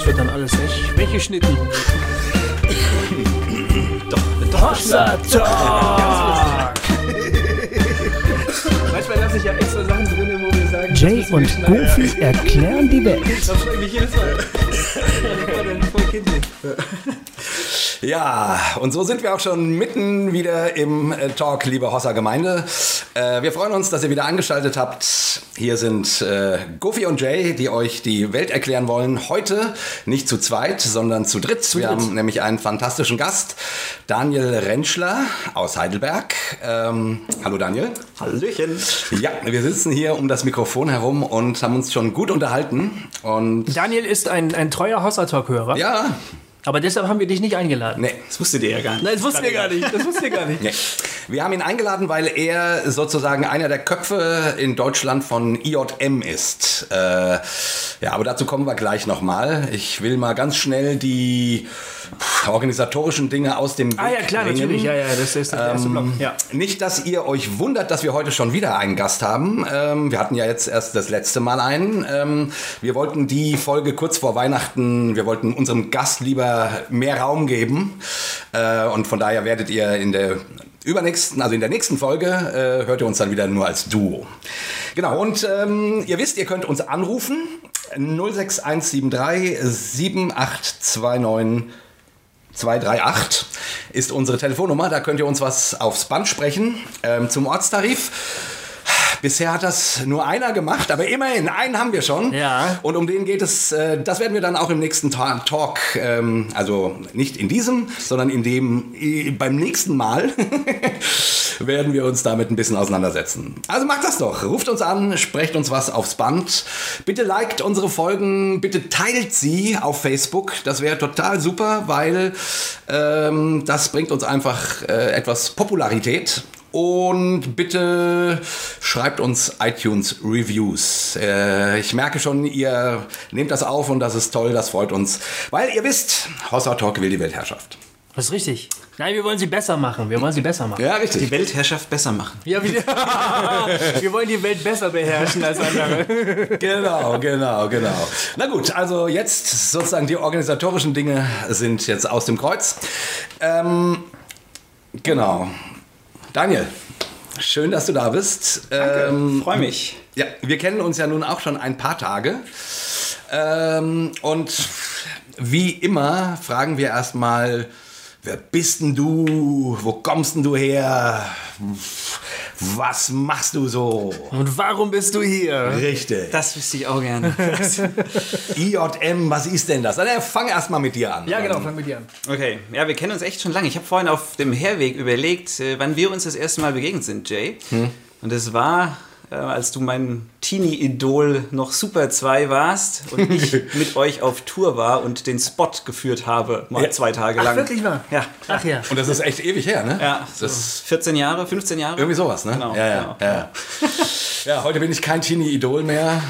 das wird dann alles weg, weggeschnitten. Doch, Hossa Talk! Manchmal lasse ich ja extra Sachen drin, wo wir sagen... Jay das und. Goofy erklären die Welt. Das freue ich mich jedes Mal. Voll kindlich. Ja, und so sind wir auch schon mitten wieder im äh, Talk, liebe Hosser Gemeinde. Äh, wir freuen uns, dass ihr wieder eingeschaltet habt. Hier sind äh, Goofy und Jay, die euch die Welt erklären wollen. Heute nicht zu zweit, sondern zu dritt. wir haben nämlich einen fantastischen Gast, Daniel Rentschler aus Heidelberg. Ähm, hallo Daniel. Hallöchen. Ja, wir sitzen hier um das Mikrofon herum und haben uns schon gut unterhalten. Und Daniel ist ein, ein treuer Hossa Talk-Hörer. ja, Aber deshalb haben wir dich nicht eingeladen. nee, Das wusstet ihr ja gar nicht. Nein, das wussten wir gar nicht. Das wussten wir gar nicht. Nee. Wir haben ihn eingeladen, weil er sozusagen einer der Köpfe in Deutschland von IJM ist. Äh, ja, aber dazu kommen wir gleich nochmal. Ich will mal ganz schnell die organisatorischen Dinge aus dem Ah ja, Weg klar, bringen. natürlich. Ja, ja, das ist der erste Block. Ja. Nicht, dass ihr euch wundert, dass wir heute schon wieder einen Gast haben. Ähm, wir hatten ja jetzt erst das letzte Mal einen. Ähm, wir wollten die Folge kurz vor Weihnachten, wir wollten unserem Gast lieber mehr Raum geben. Äh, und von daher werdet ihr in der übernächsten, also in der nächsten Folge, äh, hört ihr uns dann wieder nur als Duo. Genau, und ähm, ihr wisst, ihr könnt uns anrufen. 06173 7829 238 ist unsere Telefonnummer. Da könnt ihr uns was aufs Band sprechen. Ähm, zum Ortstarif. Bisher hat das nur einer gemacht, aber immerhin, einen haben wir schon. Ja. Und um den geht es, äh, das werden wir dann auch im nächsten Ta Talk, ähm, also nicht in diesem, sondern in dem, beim nächsten Mal werden wir uns damit ein bisschen auseinandersetzen. Also macht das doch. Ruft uns an, sprecht uns was aufs Band. Bitte liked unsere Folgen, bitte teilt sie auf Facebook. Das wäre total super, weil ähm, das bringt uns einfach äh, etwas Popularität. Und bitte schreibt uns iTunes Reviews. Äh, ich merke schon, ihr nehmt das auf und das ist toll, das freut uns. Weil ihr wisst, Hossa Talk will die Weltherrschaft. Das ist richtig. Nein, wir wollen sie besser machen. Wir wollen sie besser machen. Ja, Die richtig. Weltherrschaft besser machen. Ja, wir, wir wollen die Welt besser beherrschen als andere. Genau, genau, genau. Na gut, also jetzt sozusagen die organisatorischen Dinge sind jetzt aus dem Kreuz. Ähm, genau. Daniel, schön, dass du da bist. Ähm, Freue mich. Ja, wir kennen uns ja nun auch schon ein paar Tage. Ähm, und wie immer fragen wir erstmal, wer bist denn du? Wo kommst denn du her? Was machst du so? Und warum bist du hier? Richtig. Das wüsste ich auch gerne. IJM, was ist denn das? Also, fang erst mal mit dir an. Ja, genau, fang mit dir an. Okay, ja, wir kennen uns echt schon lange. Ich habe vorhin auf dem Herweg überlegt, äh, wann wir uns das erste Mal begegnet sind, Jay. Und es war, äh, als du mein Teenie-Idol noch Super 2 warst und ich mit euch auf Tour war und den Spot geführt habe, mal Ja. zwei Tage Ach, lang. wirklich wahr? Ja. Ach ja. Und das ist echt ewig her, ne? Ja, so Das ist 14 Jahre, 15 Jahre? irgendwie sowas, ne? Genau, ja, ja, genau. ja. Ja, heute bin ich kein Teenie-Idol mehr.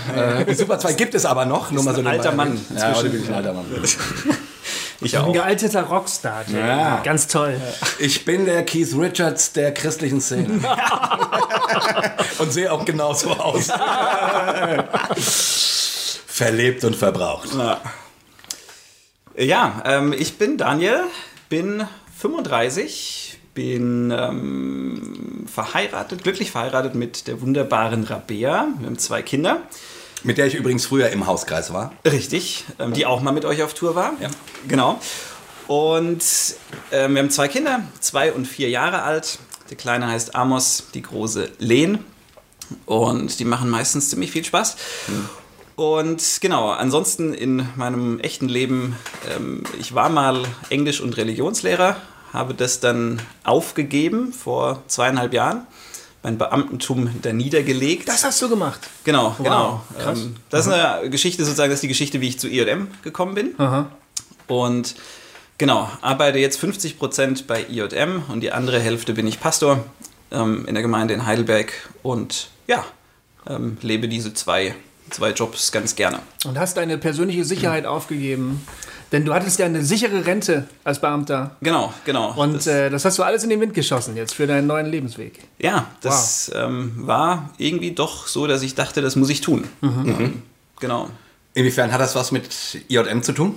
Äh, Super 2 gibt es aber noch. Nur mal so ein alter. Mann Ja, heute bin ich ein alter Mann. Ich Ein auch. gealterter Rockstar. Jay. Ja. Ganz toll. Ich bin der Keith Richards der christlichen Szene. und sehe auch genauso aus. Verlebt und verbraucht. Ja, ähm, ich bin Daniel, bin 35, bin ähm, verheiratet, glücklich verheiratet mit der wunderbaren Rabea. Wir haben zwei Kinder. Mit der ich übrigens früher im Hauskreis war. Richtig, ähm, die auch mal mit euch auf Tour war. Ja. Genau. Und ähm, wir haben zwei Kinder, zwei und vier Jahre alt. Der Kleine heißt Amos, die große Len. Und die machen meistens ziemlich viel Spaß. Und genau, ansonsten in meinem echten Leben, ähm, ich war mal Englisch- und Religionslehrer, habe das dann aufgegeben vor zweieinhalb Jahren, mein Beamtentum da niedergelegt. Das hast du gemacht. Genau, genau. krass. Ähm, das ist eine Geschichte sozusagen, das ist die Geschichte, wie ich zu IJM gekommen bin. Und genau, arbeite jetzt 50% bei IJM und die andere Hälfte bin ich Pastor ähm, in der Gemeinde in Heidelberg und ja, ähm, lebe diese zwei, zwei Jobs ganz gerne. Und hast deine persönliche Sicherheit aufgegeben. Denn du hattest ja eine sichere Rente als Beamter. Genau, genau. Und das, äh, das hast du alles in den Wind geschossen jetzt für deinen neuen Lebensweg. ja, das ähm, war irgendwie doch so, dass ich dachte, das muss ich tun. Ähm, genau. Inwiefern hat das was mit IJM zu tun?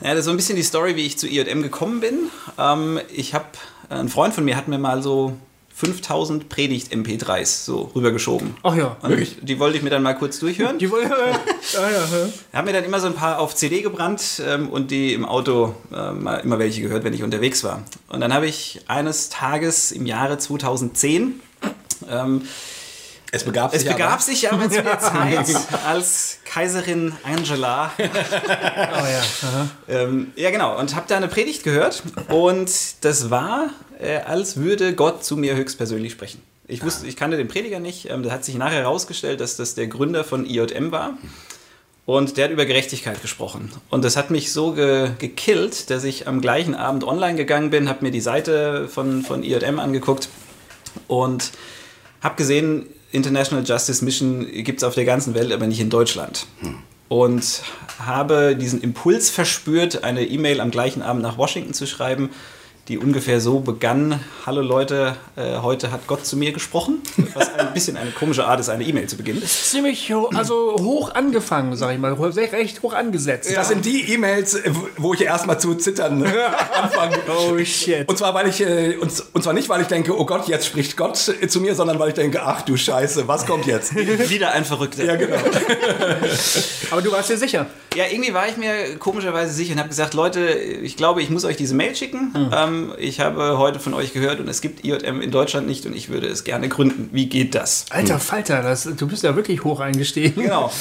Ja, das ist so ein bisschen die Story, wie ich zu IJM gekommen bin. Ähm, ich habe, ein Freund von mir hat mir mal so 5000 Predigt-MP3s so rübergeschoben. Ach ja. Und die wollte ich mir dann mal kurz durchhören. Die wollen. ah, ja, ja. Ich habe mir dann immer so ein paar auf CD gebrannt ähm, und die im Auto äh, mal immer welche gehört, wenn ich unterwegs war. Und dann habe ich eines Tages im Jahre 2010 ähm, Es begab es sich begab aber. sich aber zu der Zeit, als Kaiserin Angela. Oh ja. Ähm, ja, genau. Und habe da eine Predigt gehört. Und das war, äh, als würde Gott zu mir höchstpersönlich sprechen. Ich wusste, ich kannte den Prediger nicht. Ähm, da hat sich nachher herausgestellt, dass das der Gründer von IJM war. Und der hat über Gerechtigkeit gesprochen. Und das hat mich so ge gekillt, dass ich am gleichen Abend online gegangen bin, habe mir die Seite von, von IJM angeguckt und habe gesehen, International Justice Mission gibt es auf der ganzen Welt, aber nicht in Deutschland. Und habe diesen Impuls verspürt, eine E-Mail am gleichen Abend nach Washington zu schreiben, die ungefähr so begann, hallo Leute, äh, heute hat Gott zu mir gesprochen. Was ein bisschen eine komische Art ist, eine E-Mail zu beginnen. Ziemlich ho also hoch angefangen, sag ich mal. Recht hoch angesetzt. Das sind die E-Mails, äh, wo ich erstmal zu zittern anfange. Oh shit. Und zwar, weil ich, äh, und, und zwar nicht, weil ich denke, oh Gott, jetzt spricht Gott äh, zu mir, sondern weil ich denke, ach du Scheiße, was kommt jetzt? Wieder ein Verrückter. Ja, genau. Aber du warst dir sicher. Ja, irgendwie war ich mir komischerweise sicher und habe gesagt, Leute, ich glaube, ich muss euch diese Mail schicken. Ähm, ich habe heute von euch gehört und es gibt IJM in Deutschland nicht und ich würde es gerne gründen. Wie geht das? Alter Falter, das, du bist ja wirklich hoch eingestiegen. Genau.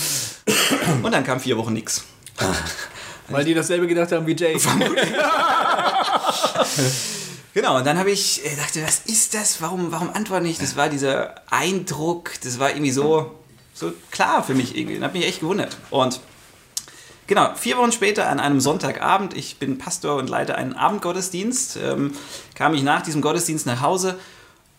Und dann kam vier Wochen nix. Weil die dasselbe gedacht haben wie Jay. Genau, und dann habe ich äh, dachte, was ist das? Warum, warum antworte ich? Das war dieser Eindruck, das war irgendwie so, so klar für mich irgendwie. Das hat mich echt gewundert. Und genau, vier Wochen später an einem Sonntagabend, ich bin Pastor und leite einen Abendgottesdienst, ähm, kam ich nach diesem Gottesdienst nach Hause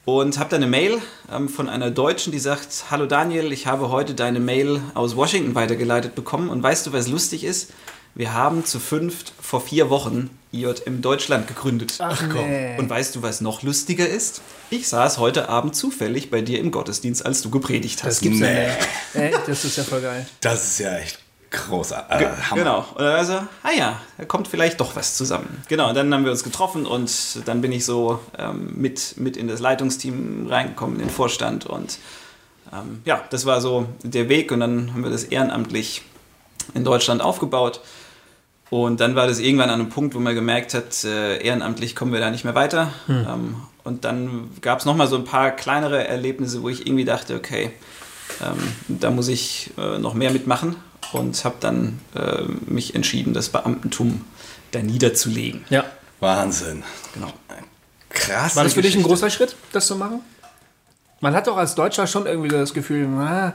und habe dann eine Mail ähm, von einer Deutschen, die sagt, hallo Daniel, ich habe heute deine Mail aus Washington weitergeleitet bekommen und weißt du, was lustig ist? Wir haben zu fünft vor vier Wochen IJM Deutschland gegründet. Ach nee. Und weißt du, was noch lustiger ist? Ich saß heute Abend zufällig bei dir im Gottesdienst, als du gepredigt hast. Das gibt's Nee. ja nicht. Ey, das ist ja voll geil. Das ist ja echt großartig. Äh, Hammer. Genau. Und dann war so, ah ja, da kommt vielleicht doch was zusammen. Genau, und dann haben wir uns getroffen und dann bin ich so ähm, mit, mit in das Leitungsteam reingekommen, in den Vorstand und ähm, ja, das war so der Weg und dann haben wir das ehrenamtlich in Deutschland aufgebaut. Und dann war das irgendwann an einem Punkt, wo man gemerkt hat, äh, ehrenamtlich kommen wir da nicht mehr weiter. Ähm, und dann gab es nochmal so ein paar kleinere Erlebnisse, wo ich irgendwie dachte, okay, ähm, da muss ich äh, noch mehr mitmachen und habe dann äh, mich entschieden, das Beamtentum da niederzulegen. Ja. Wahnsinn. Genau. Krass. War das für dich ein großer Schritt, das zu machen? Man hat doch als Deutscher schon irgendwie das Gefühl, na,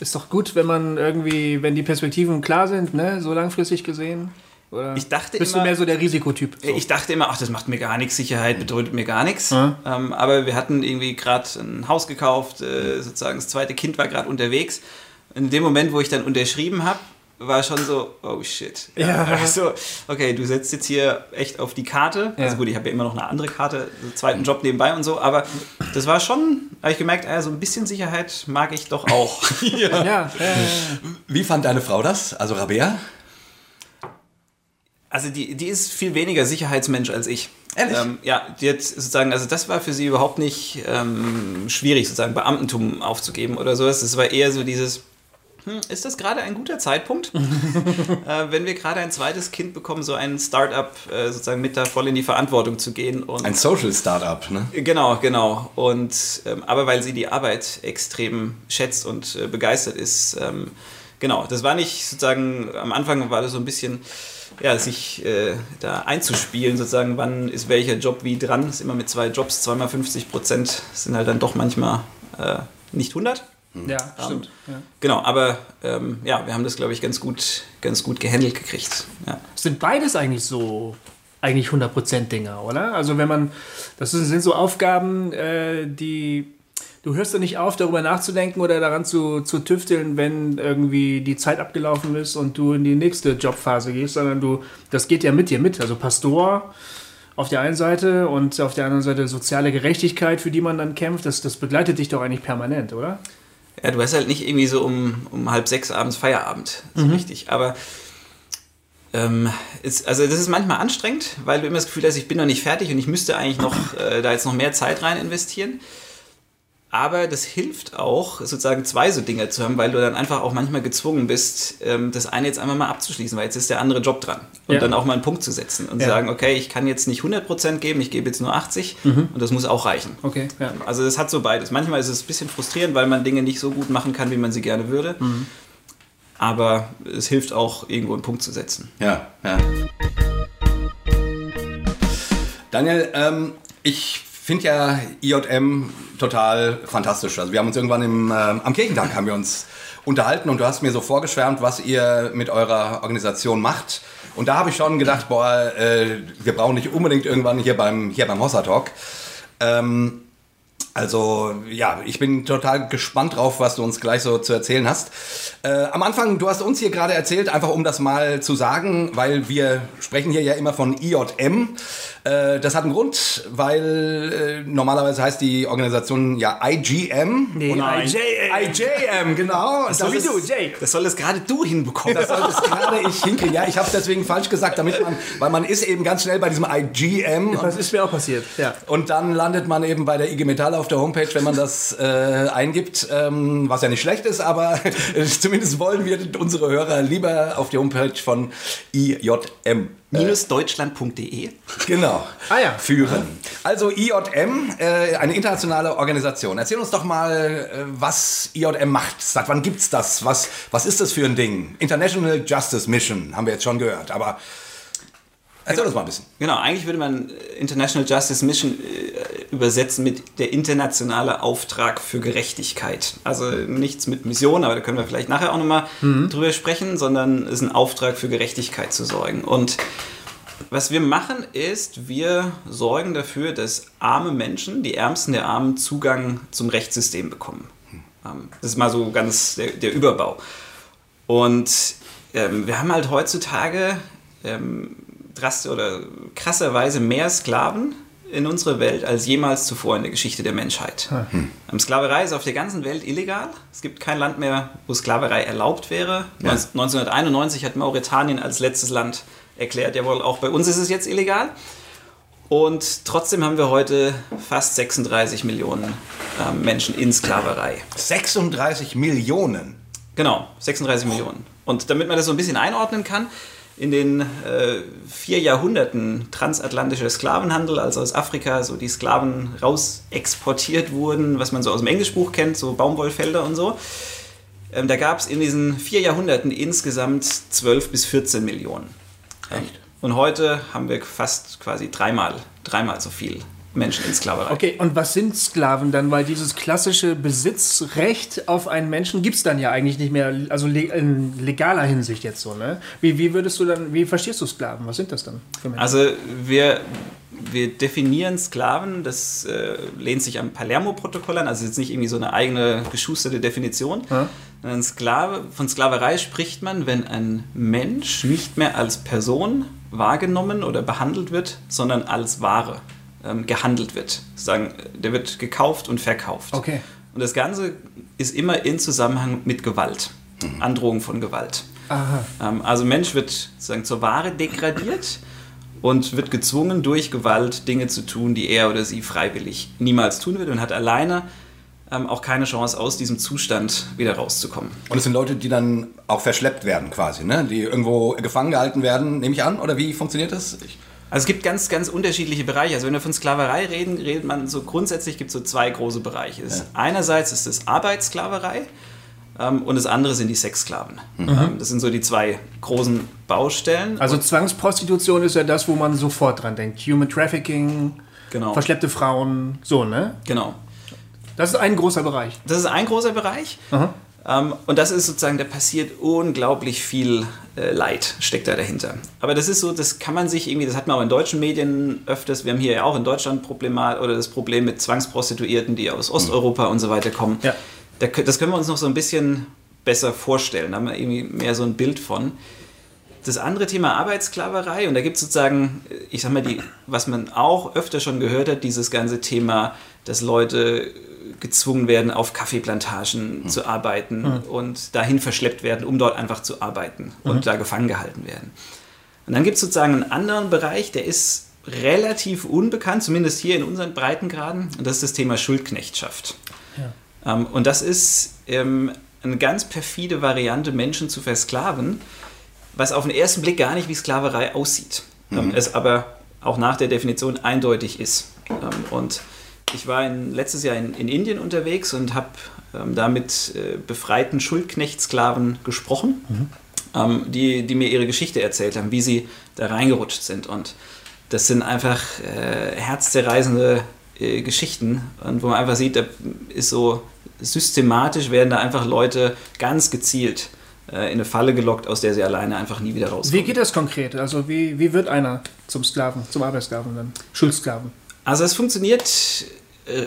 ist doch gut, wenn man irgendwie, wenn die Perspektiven klar sind, ne, so langfristig gesehen. Oder Ich dachte bist immer- du mehr so der Risikotyp? So. Ich dachte immer, ach, das macht mir gar nichts, Sicherheit bedeutet mir gar nichts. Ja. Ähm, aber wir hatten irgendwie gerade ein Haus gekauft, äh, sozusagen das zweite Kind war gerade unterwegs. In dem Moment, wo ich dann unterschrieben habe, war schon so, oh shit. Ja. Also, okay, du setzt jetzt hier echt auf die Karte. Ja. Also gut, ich habe ja immer noch eine andere Karte, einen zweiten Job nebenbei und so, aber das war schon, habe ich gemerkt, ah, so ein bisschen Sicherheit mag ich doch auch. ja, ja. Wie fand deine Frau das? Also Rabea? Also die, die ist viel weniger Sicherheitsmensch als ich. Ehrlich? Ähm, ja, die hat sozusagen, also das war für sie überhaupt nicht ähm, schwierig, sozusagen Beamtentum aufzugeben oder sowas. Es war eher so dieses, ist das gerade ein guter Zeitpunkt? äh, wenn wir gerade ein zweites Kind bekommen, so ein Startup äh, sozusagen mit da voll in die Verantwortung zu gehen. Und Ein Social Startup, ne? Genau, genau. Und ähm, aber weil sie die Arbeit extrem schätzt und äh, begeistert ist, ähm, genau. Das war nicht sozusagen am Anfang war das so ein bisschen ja, sich äh, da einzuspielen, sozusagen, wann ist welcher Job wie dran. Ist immer mit zwei Jobs, zweimal 50 Prozent sind halt dann doch manchmal äh, nicht 100. ja stimmt. Ja. Genau, aber ähm, ja, wir haben das, glaube ich, ganz gut, ganz gut gehandelt gekriegt. Ja. Sind beides eigentlich so, eigentlich 100% Dinger, oder? Also wenn man, das sind, sind so Aufgaben, äh, die, du hörst ja nicht auf, darüber nachzudenken oder daran zu, zu tüfteln, wenn irgendwie die Zeit abgelaufen ist und du in die nächste Jobphase gehst, sondern du, das geht ja mit dir mit. Also Pastor auf der einen Seite und auf der anderen Seite soziale Gerechtigkeit, für die man dann kämpft, das, das begleitet dich doch eigentlich permanent, oder? Ja, du hast halt nicht irgendwie so um, um halb sechs abends Feierabend, so richtig. Aber ähm, ist, also das ist manchmal anstrengend, weil du immer das Gefühl hast, ich bin noch nicht fertig und ich müsste eigentlich noch äh, da jetzt noch mehr Zeit rein investieren. Aber das hilft auch, sozusagen zwei so Dinge zu haben, weil du dann einfach auch manchmal gezwungen bist, ähm, das eine jetzt einfach mal abzuschließen, weil jetzt ist der andere Job dran. Und Ja. dann auch mal einen Punkt zu setzen und Ja. sagen, okay, ich kann jetzt nicht 100% geben, ich gebe jetzt nur 80 und das muss auch reichen. Okay, ja. Also das hat so beides. Manchmal ist es ein bisschen frustrierend, weil man Dinge nicht so gut machen kann, wie man sie gerne würde. Aber es hilft auch, irgendwo einen Punkt zu setzen. Ja, ja. Daniel, ähm, ich finde ja IJM total fantastisch. Also wir haben uns irgendwann im, ähm, am Kirchentag haben wir uns unterhalten und du hast mir so vorgeschwärmt, was ihr mit eurer Organisation macht. Und da habe ich schon gedacht, boah, äh, wir brauchen nicht unbedingt irgendwann hier beim, hier beim Hossa Talk. Ähm, also ja, ich bin total gespannt drauf, was du uns gleich so zu erzählen hast. Äh, am Anfang, du hast uns hier gerade erzählt, einfach um das mal zu sagen, weil wir sprechen hier ja immer von IJM. Äh, das hat einen Grund, weil äh, normalerweise heißt die Organisation ja IGM. Nee, nein. IJM. IJM, genau. Das, So wie ist- du, Jay. Das soll es gerade du hinbekommen. das sollte es gerade ich hinkriegen. Ja, ich habe es deswegen falsch gesagt, damit man, weil man ist eben ganz schnell bei diesem IGM. Das ist mir auch passiert, ja. Und dann landet man eben bei der IG Metall auf der Homepage, wenn man das äh, eingibt, ähm, was ja nicht schlecht ist, aber zumindest wollen wir unsere Hörer lieber auf die Homepage von IJM Minusdeutschland.de. Genau. Ah ja. Führen. Also IJM, äh, eine internationale Organisation. Erzähl uns doch mal, äh, was IJM macht. Seit wann gibt's das? Was, was ist das für ein Ding? International Justice Mission, haben wir jetzt schon gehört. Aber erzähl uns mal ein bisschen. Genau, eigentlich würde man äh, International Justice Mission äh, übersetzen mit der internationale Auftrag für Gerechtigkeit. Also nichts mit Mission, aber da können wir vielleicht nachher auch nochmal drüber sprechen, sondern es ist ein Auftrag für Gerechtigkeit zu sorgen. Und was wir machen ist, wir sorgen dafür, dass arme Menschen, die Ärmsten der Armen, Zugang zum Rechtssystem bekommen. Ähm, Das ist mal so ganz der, der Überbau. Und ähm, wir haben halt heutzutage ähm, drast oder krasserweise mehr Sklaven in unserer Welt als jemals zuvor in der Geschichte der Menschheit. Ähm, Sklaverei ist auf der ganzen Welt illegal. Es gibt kein Land mehr, wo Sklaverei erlaubt wäre. 1991 hat Mauretanien als letztes Land erklärt, jawohl, auch bei uns ist es jetzt illegal. Und trotzdem haben wir heute fast 36 Millionen ähm, Menschen in Sklaverei. 36 Millionen. Genau, 36 Millionen. Und damit man das so ein bisschen einordnen kann, in den äh, vier Jahrhunderten transatlantischer Sklavenhandel, als aus Afrika so die Sklaven raus exportiert wurden, was man so aus dem Englischbuch kennt, so Baumwollfelder und so, ähm, da gab es in diesen vier Jahrhunderten insgesamt 12 bis 14 Millionen. Echt? Und heute haben wir fast quasi dreimal, dreimal so viel Menschen in Sklaverei. Okay, und was sind Sklaven dann? Weil dieses klassische Besitzrecht auf einen Menschen gibt es dann ja eigentlich nicht mehr, also in legaler Hinsicht jetzt so, ne? Wie, wie würdest du dann, wie verstehst du Sklaven? Was sind das dann für Menschen? Also wir, wir definieren Sklaven, das äh, lehnt sich am Palermo-Protokoll an, also jetzt nicht irgendwie so eine eigene geschusterte Definition. Ja. Sondern Sklave, von Sklaverei spricht man, wenn ein Mensch nicht mehr als Person wahrgenommen oder behandelt wird, sondern als Ware ähm, gehandelt wird. Sagen, der wird gekauft und verkauft. Okay. Und das Ganze ist immer in Zusammenhang mit Gewalt, Androhung von Gewalt. Aha. Ähm, also Mensch wird sozusagen zur Ware degradiert und wird gezwungen durch Gewalt Dinge zu tun, die er oder sie freiwillig niemals tun wird und hat alleine ähm, auch keine Chance aus diesem Zustand wieder rauszukommen. Und es sind Leute, die dann auch verschleppt werden quasi, ne? Die irgendwo gefangen gehalten werden, nehme ich an? Oder wie funktioniert das? Ich, Also es gibt ganz, ganz unterschiedliche Bereiche. Also wenn wir von Sklaverei reden, redet man so grundsätzlich gibt es so zwei große Bereiche. Es- Einerseits ist es Arbeitssklaverei ähm, und das andere sind die Sexsklaven. Ähm, das sind so die zwei großen Baustellen. Also Zwangsprostitution ist ja das, wo man sofort dran denkt. Human Trafficking, Genau. verschleppte Frauen, so, ne? genau. Das ist ein großer Bereich. Das ist ein großer Bereich. Ähm, und das ist sozusagen, da passiert unglaublich viel äh, Leid, steckt da dahinter. Aber das ist so, das kann man sich irgendwie, das hat man auch in deutschen Medien öfters, wir haben hier ja auch in Deutschland Problemat oder das Problem mit Zwangsprostituierten, die aus Osteuropa und so weiter kommen. Ja. Da, das können wir uns noch so ein bisschen besser vorstellen, da haben wir irgendwie mehr so ein Bild von. Das andere Thema Arbeitssklaverei. Und da gibt es sozusagen, ich sag mal, die, was man auch öfter schon gehört hat, dieses ganze Thema, dass Leute gezwungen werden, auf Kaffeeplantagen zu arbeiten und dahin verschleppt werden, um dort einfach zu arbeiten und da gefangen gehalten werden. Und dann gibt es sozusagen einen anderen Bereich, der ist relativ unbekannt, zumindest hier in unseren Breitengraden, und das ist das Thema Schuldknechtschaft. Ähm, und das ist ähm, eine ganz perfide Variante, Menschen zu versklaven, was auf den ersten Blick gar nicht wie Sklaverei aussieht, ähm, es aber auch nach der Definition eindeutig ist. Ähm, und ich war in, letztes Jahr in, in Indien unterwegs und habe ähm, da mit äh, befreiten Schuldknechtsklaven gesprochen, ähm, die, die mir ihre Geschichte erzählt haben, wie sie da reingerutscht sind. Und das sind einfach äh, herzzerreißende äh, Geschichten und wo man einfach sieht, da ist so systematisch werden da einfach Leute ganz gezielt in eine Falle gelockt, aus der sie alleine einfach nie wieder rauskommen. Wie geht das konkret? Also wie, wie wird einer zum Sklaven, zum Arbeitssklaven dann? Schuldsklaven? Also es funktioniert äh,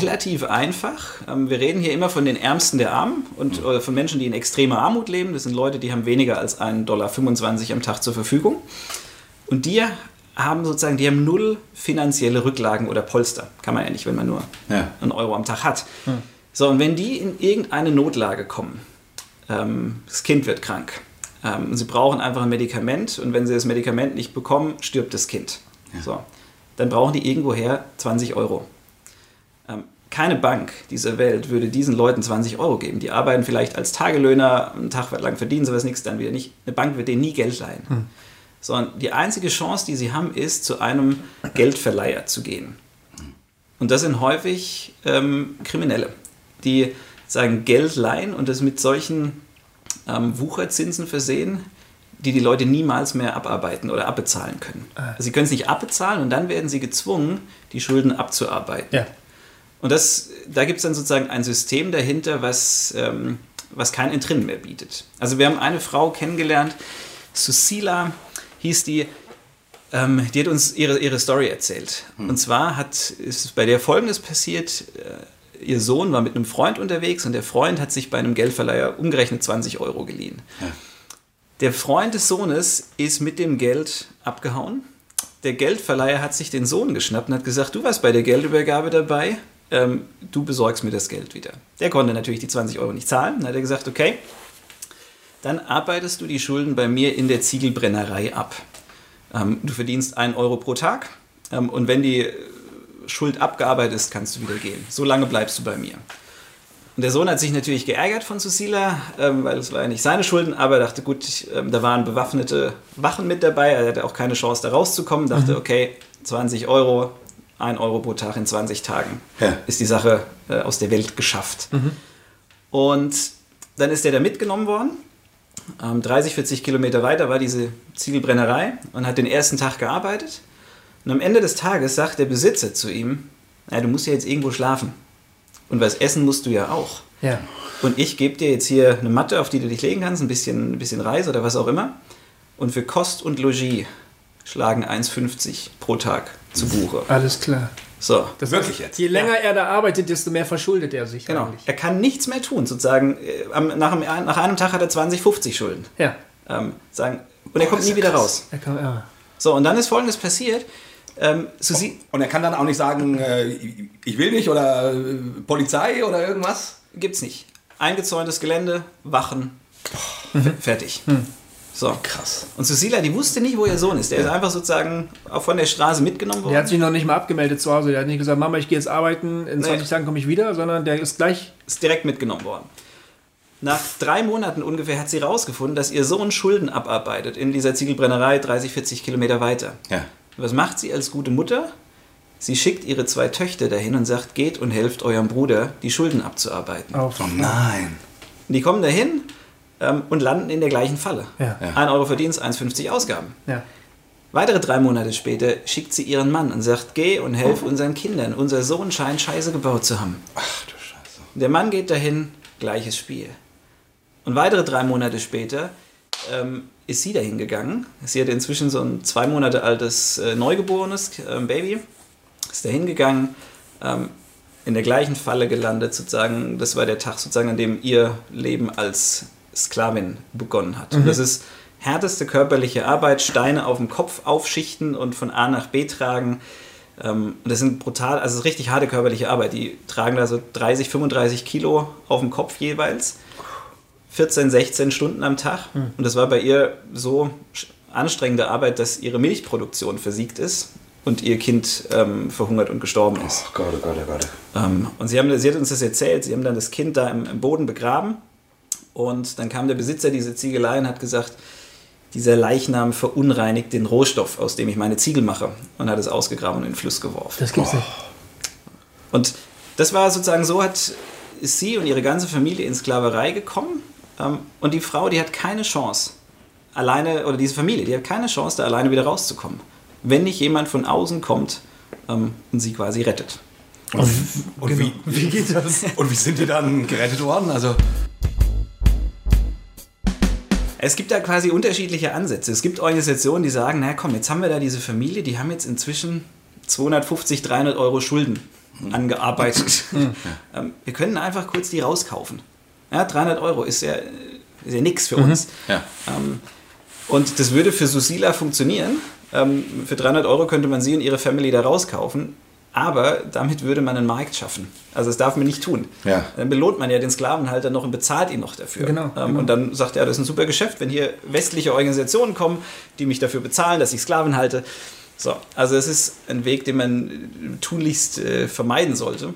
relativ einfach. Ähm, wir reden hier immer von den Ärmsten der Armen und äh, von Menschen, die in extremer Armut leben. Das sind Leute, die haben weniger als 1,25 Dollar am Tag zur Verfügung. Und die haben sozusagen, die haben null finanzielle Rücklagen oder Polster. Kann man ja nicht, wenn man nur Ja. einen Euro am Tag hat. So, und wenn die in irgendeine Notlage kommen, ähm, das Kind wird krank, ähm, sie brauchen einfach ein Medikament und wenn sie das Medikament nicht bekommen, stirbt das Kind. So, dann brauchen die irgendwoher 20 Euro. Ähm, keine Bank dieser Welt würde diesen Leuten 20 Euro geben. Die arbeiten vielleicht als Tagelöhner, einen Tag lang verdienen sie was nichts, dann wieder nicht. Eine Bank wird denen nie Geld leihen. Sondern die einzige Chance, die sie haben, ist, zu einem Geldverleiher zu gehen. Und das sind häufig ähm, Kriminelle, die sagen Geld leihen und das mit solchen ähm, Wucherzinsen versehen, die die Leute niemals mehr abarbeiten oder abbezahlen können. Also sie können es nicht abbezahlen und dann werden sie gezwungen, die Schulden abzuarbeiten. Ja. Und das, da gibt es dann sozusagen ein System dahinter, was, ähm, was kein Entrinnen mehr bietet. Also wir haben eine Frau kennengelernt, Susila hieß die, ähm, die hat uns ihre, ihre Story erzählt. Und zwar hat, ist bei der Folgendes passiert, äh, ihr Sohn war mit einem Freund unterwegs und der Freund hat sich bei einem Geldverleiher umgerechnet 20 Euro geliehen. Der Freund des Sohnes ist mit dem Geld abgehauen. Der Geldverleiher hat sich den Sohn geschnappt und hat gesagt, du warst bei der Geldübergabe dabei, ähm, du besorgst mir das Geld wieder. Der konnte natürlich die 20 Euro nicht zahlen. Dann hat er gesagt, okay, dann arbeitest du die Schulden bei mir in der Ziegelbrennerei ab. Ähm, du verdienst 1 Euro pro Tag ähm, und wenn die Schuld abgearbeitet ist, kannst du wieder gehen. So lange bleibst du bei mir. Und der Sohn hat sich natürlich geärgert von Susila, ähm, weil es war ja nicht seine Schulden, aber dachte, gut, ähm, da waren bewaffnete Wachen mit dabei, er hatte auch keine Chance, da rauszukommen, dachte, okay, 20 Euro, 1 Euro pro Tag in 20 Tagen Ja. ist die Sache äh, aus der Welt geschafft. Und dann ist er da mitgenommen worden. Ähm, 30, 40 Kilometer weiter war diese Ziegelbrennerei und hat den ersten Tag gearbeitet. Und am Ende des Tages sagt der Besitzer zu ihm, naja, du musst ja jetzt irgendwo schlafen. Und was essen musst du ja auch. Ja. Und ich gebe dir jetzt hier eine Matte, auf die du dich legen kannst, ein bisschen, ein bisschen Reis oder was auch immer. Und für Kost und Logis schlagen 1,50 pro Tag zu Buche. Alles klar. So, Das Wirklich jetzt? Je länger er da arbeitet, desto mehr verschuldet er sich genau. eigentlich. Er kann nichts mehr tun, sozusagen. äh, Nach einem, nach einem Tag hat er 20, 50 Schulden. Ja. Ähm, sagen, und er kommt nie ja wieder krass. raus. Er kann, ja. So, und dann ist Folgendes passiert. Ähm, Susi Und er kann dann auch nicht sagen, äh, ich will nicht oder äh, Polizei oder irgendwas? gibt's nicht. Eingezäuntes Gelände, Wachen, f- fertig. So. Krass. Und Susila, die wusste nicht, wo ihr Sohn ist. Der ist einfach sozusagen auch von der Straße mitgenommen worden. Der hat sich noch nicht mal abgemeldet zu Hause. Der hat nicht gesagt, Mama, ich gehe jetzt arbeiten, in 20 Tagen komme ich wieder, sondern der ist gleich. ist direkt mitgenommen worden. Nach drei Monaten ungefähr hat sie herausgefunden, dass ihr Sohn Schulden abarbeitet in dieser Ziegelbrennerei 30, 40 Kilometer weiter. Ja. Was macht sie als gute Mutter? Sie schickt ihre zwei Töchter dahin und sagt, geht und helft eurem Bruder, die Schulden abzuarbeiten. Auf. Oh nein. Die kommen dahin ähm, und landen in der gleichen Falle. Ja. Ja. 1 Euro Verdienst, 1,50 Ausgaben. Ja. Weitere drei Monate später schickt sie ihren Mann und sagt, geh und helf unseren Kindern. Unser Sohn scheint Scheiße gebaut zu haben. Ach du Scheiße. Der Mann geht dahin, gleiches Spiel. Und weitere drei Monate später ähm, ist sie dahin gegangen. Sie hat inzwischen so ein zwei Monate altes äh, neugeborenes ähm, Baby. Ist dahin gegangen, ähm, in der gleichen Falle gelandet, sozusagen. Das war der Tag, sozusagen, an dem ihr Leben als Sklavin begonnen hat. Und das ist härteste körperliche Arbeit, Steine auf dem Kopf aufschichten und von A nach B tragen. Ähm, das sind brutal, also es ist richtig harte körperliche Arbeit. Die tragen da so 30, 35 Kilo auf dem Kopf jeweils. 14, 16 Stunden am Tag. Und das war bei ihr so anstrengende Arbeit, dass ihre Milchproduktion versiegt ist und ihr Kind ähm, verhungert und gestorben ist. Oh Gott, oh Gott, oh Gott. Ähm, und sie, haben, sie hat uns das erzählt. Sie haben dann das Kind da im, im Boden begraben. Und dann kam der Besitzer dieser Ziegelei und hat gesagt, dieser Leichnam verunreinigt den Rohstoff, aus dem ich meine Ziegel mache. Und hat es ausgegraben und in den Fluss geworfen. Das gibt's nicht. Und das war sozusagen so, hat ist sie und ihre ganze Familie in Sklaverei gekommen. Ähm, und die Frau, die hat keine Chance, alleine, oder diese Familie, die hat keine Chance, da alleine wieder rauszukommen. Wenn nicht jemand von außen kommt ähm, und sie quasi rettet. Und, und, wie, Wie geht das? und wie sind die dann gerettet worden? Also, Es gibt da quasi unterschiedliche Ansätze. Es gibt Organisationen, die sagen, na komm, jetzt haben wir da diese Familie, die haben jetzt inzwischen 250, 300 Euro Schulden angearbeitet. Ähm, wir können einfach kurz die rauskaufen. Ja, 300 Euro ist ja, ist ja nichts für uns. ja. Ähm, und das würde für Susila funktionieren. Ähm, für 300 Euro könnte man sie und ihre Family da rauskaufen. Aber damit würde man einen Markt schaffen. Also das darf man nicht tun. Ja. Dann belohnt man ja den Sklavenhalter noch und bezahlt ihn noch dafür. Genau, Ähm, genau. Und dann sagt er, das ist ein super Geschäft, wenn hier westliche Organisationen kommen, die mich dafür bezahlen, dass ich Sklaven halte. So, also es ist ein Weg, den man tunlichst äh, vermeiden sollte.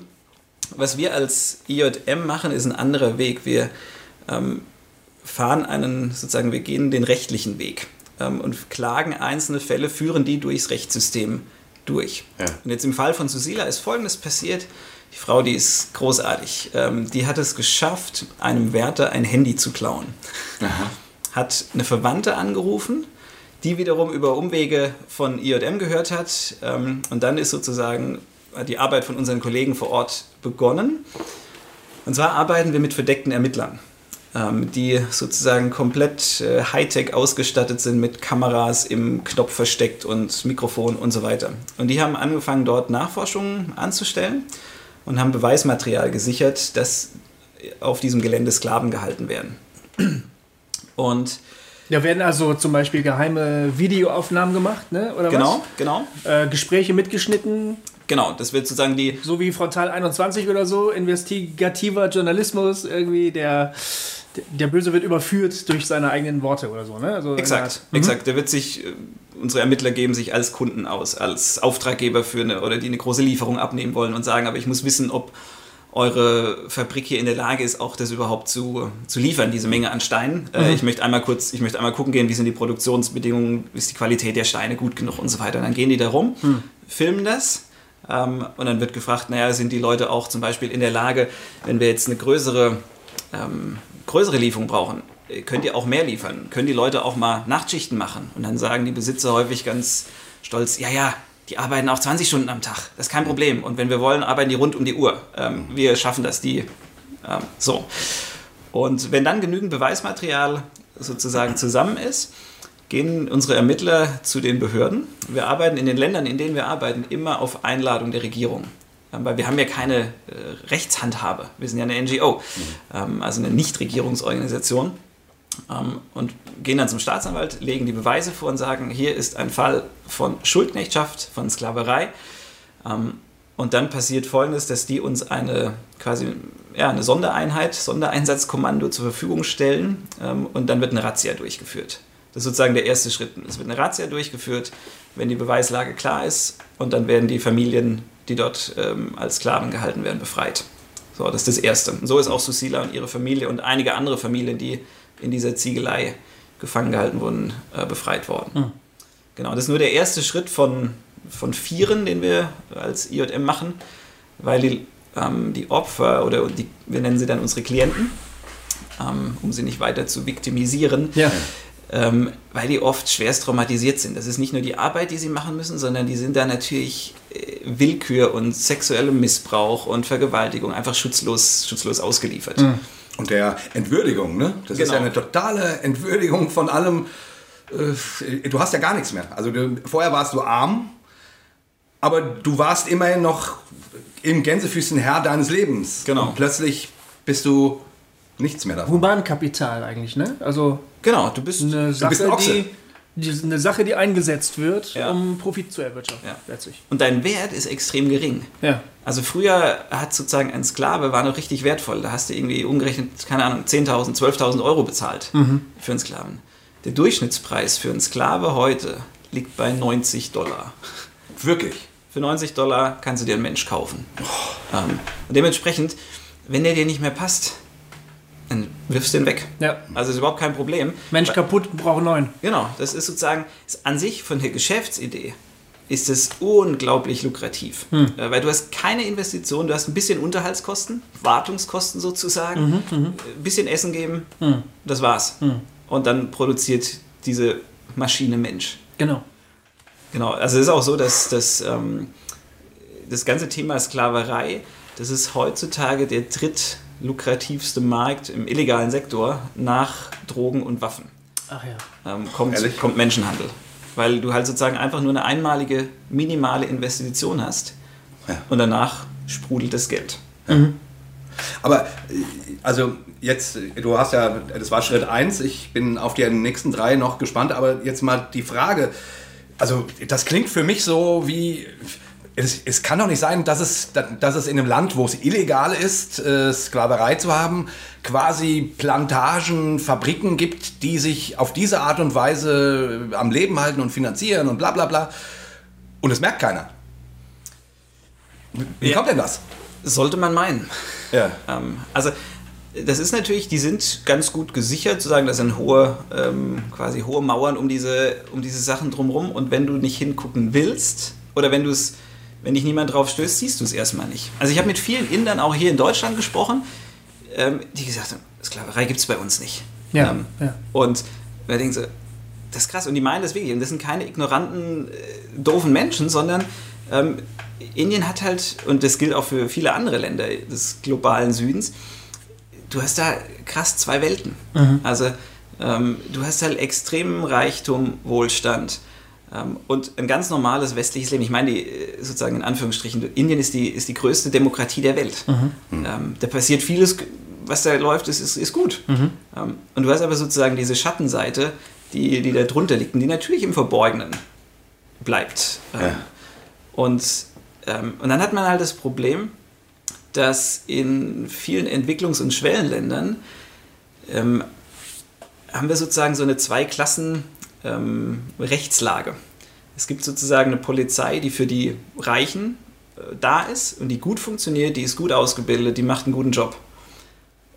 Was wir als IJM machen, ist ein anderer Weg. Wir ähm, fahren einen, sozusagen, wir gehen den rechtlichen Weg ähm, und klagen einzelne Fälle, führen die durchs Rechtssystem durch. Ja. Und jetzt im Fall von Susila ist Folgendes passiert. Die Frau, die ist großartig. Ähm, die hat es geschafft, einem Wärter ein Handy zu klauen. Hat eine Verwandte angerufen, die wiederum über Umwege von IJM gehört hat. Ähm, und dann ist sozusagen die Arbeit von unseren Kollegen vor Ort begonnen. Und zwar arbeiten wir mit verdeckten Ermittlern, ähm, die sozusagen komplett äh, Hightech ausgestattet sind mit Kameras im Knopf versteckt und Mikrofon und so weiter. Und die haben angefangen, dort Nachforschungen anzustellen und haben Beweismaterial gesichert, dass auf diesem Gelände Sklaven gehalten werden. Und Da werden also zum Beispiel geheime Videoaufnahmen gemacht, ne? Oder genau, genau, was? Äh, Gespräche mitgeschnitten, genau, das wird sozusagen die, so wie Frontal 21 oder so, investigativer Journalismus, irgendwie der, der Böse wird überführt durch seine eigenen Worte oder so, ne? Also Exakt, Art- exakt. Der wird sich, äh, unsere Ermittler geben sich als Kunden aus, als Auftraggeber für eine, oder die eine große Lieferung abnehmen wollen und sagen, aber ich muss wissen, ob eure Fabrik hier in der Lage ist, auch das überhaupt zu, zu liefern, diese Menge an Steinen. Äh, ich möchte einmal kurz, ich möchte einmal gucken gehen, wie sind die Produktionsbedingungen, ist die Qualität der Steine gut genug und so weiter. Und dann gehen die da rum, filmen das ähm, und dann wird gefragt, naja, sind die Leute auch zum Beispiel in der Lage, wenn wir jetzt eine größere ähm, größere Lieferung brauchen, könnt ihr auch mehr liefern? Können die Leute auch mal Nachtschichten machen? Und dann sagen die Besitzer häufig ganz stolz, ja, ja, die arbeiten auch 20 Stunden am Tag, das ist kein Problem. Und wenn wir wollen, arbeiten die rund um die Uhr. Ähm, wir schaffen das, die ähm, so. Und wenn dann genügend Beweismaterial sozusagen zusammen ist, gehen unsere Ermittler zu den Behörden. Wir arbeiten in den Ländern, in denen wir arbeiten, immer auf Einladung der Regierung. Ähm, Weil wir haben ja keine äh, Rechtshandhabe. Wir sind ja eine NGO, ähm, also eine Nichtregierungsorganisation. Ähm, und gehen dann zum Staatsanwalt, legen die Beweise vor und sagen, hier ist ein Fall von Schuldknechtschaft, von Sklaverei. Ähm, und dann passiert Folgendes, dass die uns eine quasi ja, eine Sondereinheit, Sondereinsatzkommando zur Verfügung stellen ähm, und dann wird eine Razzia durchgeführt. Das ist sozusagen der erste Schritt. Es wird eine Razzia durchgeführt, wenn die Beweislage klar ist und dann werden die Familien, die dort ähm, als Sklaven gehalten werden, befreit. So, das ist das Erste. Und so ist auch Susila und ihre Familie und einige andere Familien, die in dieser Ziegelei gefangen gehalten wurden, äh, befreit worden. Genau, das ist nur der erste Schritt von, von vieren, den wir als IJM machen, weil die, ähm, die Opfer oder die, wir nennen sie dann unsere Klienten, ähm, um sie nicht weiter zu viktimisieren, Ja. Ähm, weil die oft schwerst traumatisiert sind. Das ist nicht nur die Arbeit, die sie machen müssen, sondern die sind da natürlich äh, Willkür und sexuellem Missbrauch und Vergewaltigung einfach schutzlos, schutzlos ausgeliefert. Und der Entwürdigung, ne? Das ist Genau. ja eine totale Entwürdigung von allem. Äh, Du hast ja gar nichts mehr. Also du, vorher warst du arm, aber du warst immerhin noch im Gänsefüßchen Herr deines Lebens. Genau. Und plötzlich bist du nichts mehr davon. Humankapital eigentlich, ne? Also Genau, du bist. eine bist Sache, ein Ochse. die, die, eine Sache, die eingesetzt wird, Ja. um Profit zu erwirtschaften. Ja. Letztlich. Und dein Wert ist extrem gering. Ja. Also früher hat sozusagen ein Sklave war noch richtig wertvoll. Da hast du irgendwie umgerechnet, keine Ahnung, 10.000, 12.000 Euro bezahlt für einen Sklaven. Der Durchschnittspreis für einen Sklave heute liegt bei 90 Dollar. Wirklich. Für 90 Dollar kannst du dir einen Mensch kaufen. Ähm, und dementsprechend, wenn der dir nicht mehr passt, wirfst du den weg. Ja. Also ist überhaupt kein Problem. Mensch kaputt, braucht neun. Genau, das ist sozusagen ist an sich von der Geschäftsidee ist es unglaublich lukrativ. Äh, Weil du hast keine Investition, du hast ein bisschen Unterhaltskosten, Wartungskosten sozusagen, ein bisschen Essen geben, das war's. Und dann produziert diese Maschine Mensch. Genau. Genau, also es ist auch so, dass, dass ähm, das ganze Thema Sklaverei, das ist heutzutage der drittlukrativste Markt im illegalen Sektor nach Drogen und Waffen Ach ja. ähm, kommt, Ehrlich? kommt Menschenhandel. Weil du halt sozusagen einfach nur eine einmalige, minimale Investition hast Ja. und danach sprudelt das Geld. Aber, äh, also jetzt, du hast ja, das war Schritt 1, ich bin auf die nächsten drei noch gespannt, aber jetzt mal die Frage, also das klingt für mich so wie, es, es kann doch nicht sein, dass es, dass es in einem Land, wo es illegal ist, äh, Sklaverei zu haben, quasi Plantagen, Fabriken gibt, die sich auf diese Art und Weise am Leben halten und finanzieren und bla bla bla. Und es merkt keiner. Wie Ja. kommt denn das? Sollte man meinen. Ja. Ähm, also das ist natürlich, die sind ganz gut gesichert, zu sagen, das sind hohe, ähm, quasi hohe Mauern um diese, um diese Sachen drumherum. Und wenn du nicht hingucken willst oder wenn du es, wenn dich niemand drauf stößt, siehst du es erstmal nicht. Also ich habe mit vielen Indern auch hier in Deutschland gesprochen, ähm, die gesagt haben, Sklaverei gibt es bei uns nicht. Ja, Ähm, ja. Und da denken sie, das ist krass. Und die meinen das wirklich. Und das sind keine ignoranten, äh, doofen Menschen, sondern ähm, Indien hat halt, und das gilt auch für viele andere Länder des globalen Südens, du hast da krass zwei Welten. Also ähm, du hast halt extremen Reichtum, Wohlstand und ein ganz normales westliches Leben. Ich meine, die, äh, sozusagen in Anführungsstrichen, Indien ist die, ist die größte Demokratie der Welt. Ähm, da passiert vieles, was da läuft, ist, ist, ist gut. Ähm, und du hast aber sozusagen diese Schattenseite, die, die da drunter liegt und die natürlich im Verborgenen bleibt. Ähm, Ja. und, ähm, und dann hat man halt das Problem, dass in vielen Entwicklungs- und Schwellenländern ähm, haben wir sozusagen so eine Zwei-Klassen-Rechtslage. es gibt sozusagen eine Polizei, die für die Reichen äh, da ist und die gut funktioniert, die ist gut ausgebildet, die macht einen guten Job.